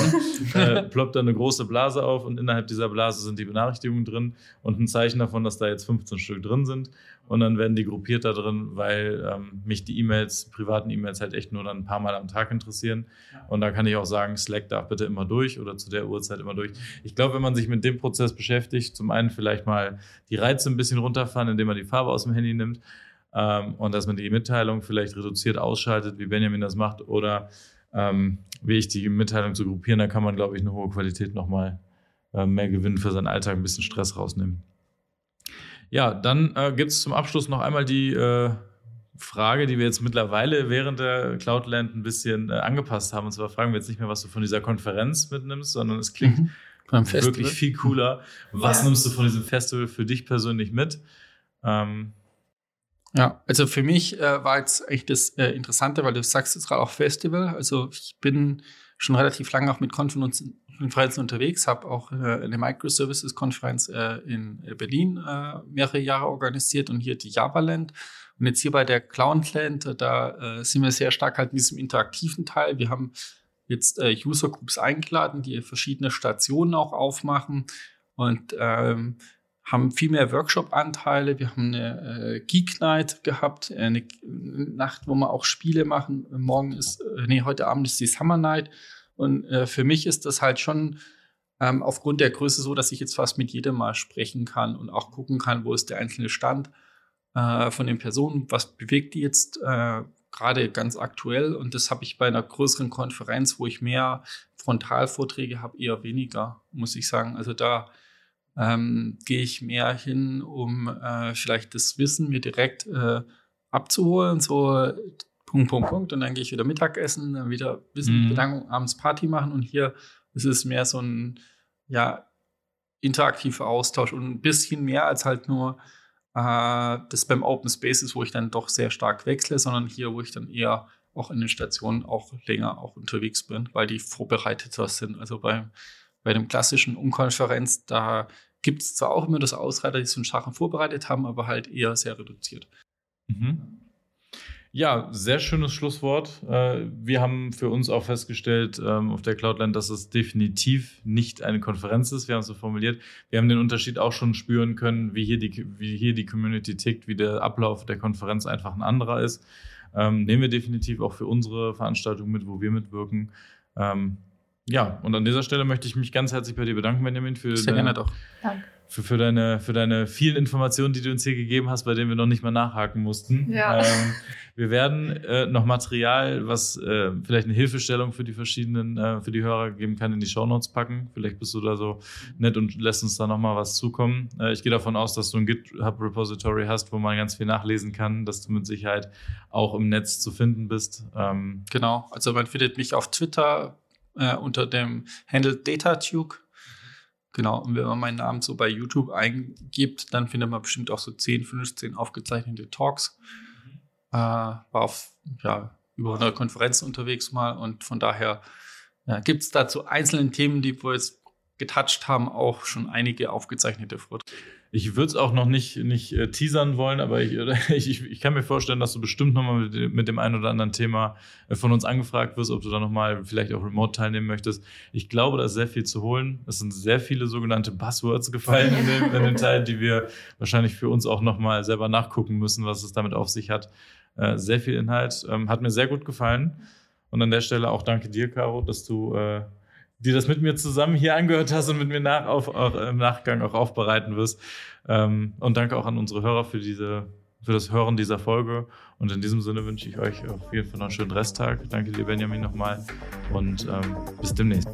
A: äh, ploppt da eine große Blase auf und innerhalb dieser Blase sind die Benachrichtigungen drin und ein Zeichen davon, dass da jetzt 15 Stück drin sind und dann werden die gruppiert da drin, weil ähm, mich die E-Mails, privaten E-Mails halt echt nur dann ein paar Mal am Tag interessieren. Und da kann ich auch sagen, Slack darf bitte immer durch oder zu der Uhrzeit immer durch. Ich glaube, wenn man sich mit dem Prozess beschäftigt, zum einen vielleicht mal die Reize ein bisschen runterfahren, indem man die Farbe aus dem Handy nimmt ähm, und dass man die Mitteilung vielleicht reduziert ausschaltet, wie Benjamin das macht, oder ähm, wie ich die Mitteilung zu gruppieren, da kann man, glaube ich, eine hohe Qualität nochmal äh, mehr gewinnen für seinen Alltag, ein bisschen Stress rausnehmen. Ja, dann äh, gibt es zum Abschluss noch einmal die äh, Frage, die wir jetzt mittlerweile während der Cloudland ein bisschen äh, angepasst haben. Und zwar fragen wir jetzt nicht mehr, was du von dieser Konferenz mitnimmst, sondern es klingt mhm. wirklich viel cooler. Was ja. nimmst du von diesem Festival für dich persönlich mit? Ähm,
C: ja, also für mich äh, war jetzt echt das äh, Interessante, weil du sagst jetzt gerade auch Festival. Also ich bin schon relativ lange auch mit Konferenzen unterwegs, habe auch äh, eine Microservices-Konferenz äh, in Berlin äh, mehrere Jahre organisiert und hier die JavaLand. Und jetzt hier bei der Cloudland, äh, da äh, sind wir sehr stark halt in diesem interaktiven Teil. Wir haben jetzt äh, User Groups eingeladen, die verschiedene Stationen auch aufmachen und ähm, haben viel mehr Workshop-Anteile. Wir haben eine äh, Geek Night gehabt, eine Nacht, wo wir auch Spiele machen. Morgen ist, äh, nee, heute Abend ist die Summer Night. Und äh, für mich ist das halt schon ähm, aufgrund der Größe so, dass ich jetzt fast mit jedem mal sprechen kann und auch gucken kann, wo ist der einzelne Stand äh, von den Personen, was bewegt die jetzt äh, gerade ganz aktuell. Und das habe ich bei einer größeren Konferenz, wo ich mehr Frontalvorträge habe, eher weniger, muss ich sagen. Also da ähm, gehe ich mehr hin, um äh, vielleicht das Wissen mir direkt äh, abzuholen, so Punkt, Punkt, Punkt. Und dann gehe ich wieder Mittagessen, dann wieder bisschen mhm. abends Party machen. Und hier ist es mehr so ein, ja, interaktiver Austausch und ein bisschen mehr als halt nur äh, das beim Open Spaces, wo ich dann doch sehr stark wechsle, sondern hier, wo ich dann eher auch in den Stationen auch länger auch unterwegs bin, weil die vorbereiteter sind. Also bei, bei dem klassischen Unkonferenz, da gibt es zwar auch immer das Ausreiter, die so einen Sachen vorbereitet haben, aber halt eher sehr reduziert.
A: Mhm. Ja, sehr schönes Schlusswort. Äh, wir haben für uns auch festgestellt ähm, auf der Cloudland, dass es definitiv nicht eine Konferenz ist. Wir haben es so formuliert. Wir haben den Unterschied auch schon spüren können, wie hier die, wie hier die Community tickt, wie der Ablauf der Konferenz einfach ein anderer ist. Ähm, nehmen wir definitiv auch für unsere Veranstaltung mit, wo wir mitwirken. Ja, und an dieser Stelle möchte ich mich ganz herzlich bei dir bedanken, Benjamin, für
C: Sehr gerne doch.
A: Danke für, für, deine, für deine vielen Informationen, die du uns hier gegeben hast, bei denen wir noch nicht mal nachhaken mussten.
B: Ja. Ähm,
A: wir werden äh, noch Material, was äh, vielleicht eine Hilfestellung für die verschiedenen, äh, für die Hörer geben kann, in die Shownotes packen. Vielleicht bist du da so nett und lässt uns da nochmal was zukommen. Äh, ich gehe davon aus, dass du ein GitHub-Repository hast, wo man ganz viel nachlesen kann, dass du mit Sicherheit auch im Netz zu finden bist.
C: Ähm, genau, also man findet mich auf Twitter äh, unter dem Handle DataTuke Genau, und wenn man meinen Namen so bei YouTube eingibt, dann findet man bestimmt auch so 10, 15 aufgezeichnete Talks. Äh, war auf ja, über 100 Konferenzen unterwegs mal und von daher ja, gibt es dazu einzelnen Themen, die wir jetzt getoucht haben, auch schon einige aufgezeichnete Vorträge.
A: Ich würde es auch noch nicht, nicht äh, teasern wollen, aber ich, ich, ich kann mir vorstellen, dass du bestimmt nochmal mit, mit dem einen oder anderen Thema äh, von uns angefragt wirst, ob du da nochmal vielleicht auch remote teilnehmen möchtest. Ich glaube, da ist sehr viel zu holen. Es sind sehr viele sogenannte Buzzwords gefallen in dem, in dem Teil, die wir wahrscheinlich für uns auch nochmal selber nachgucken müssen, was es damit auf sich hat. Äh, sehr viel Inhalt. Ähm, hat mir sehr gut gefallen. Und an der Stelle auch danke dir, Caro, dass du dir das mit mir zusammen hier angehört hast und mit mir nach, auf, auch im Nachgang auch aufbereiten wirst. Ähm, und danke auch an unsere Hörer für diese für das Hören dieser Folge. Und in diesem Sinne wünsche ich euch auf jeden Fall noch einen schönen Resttag. Danke dir, Benjamin, nochmal. Und ähm, bis demnächst.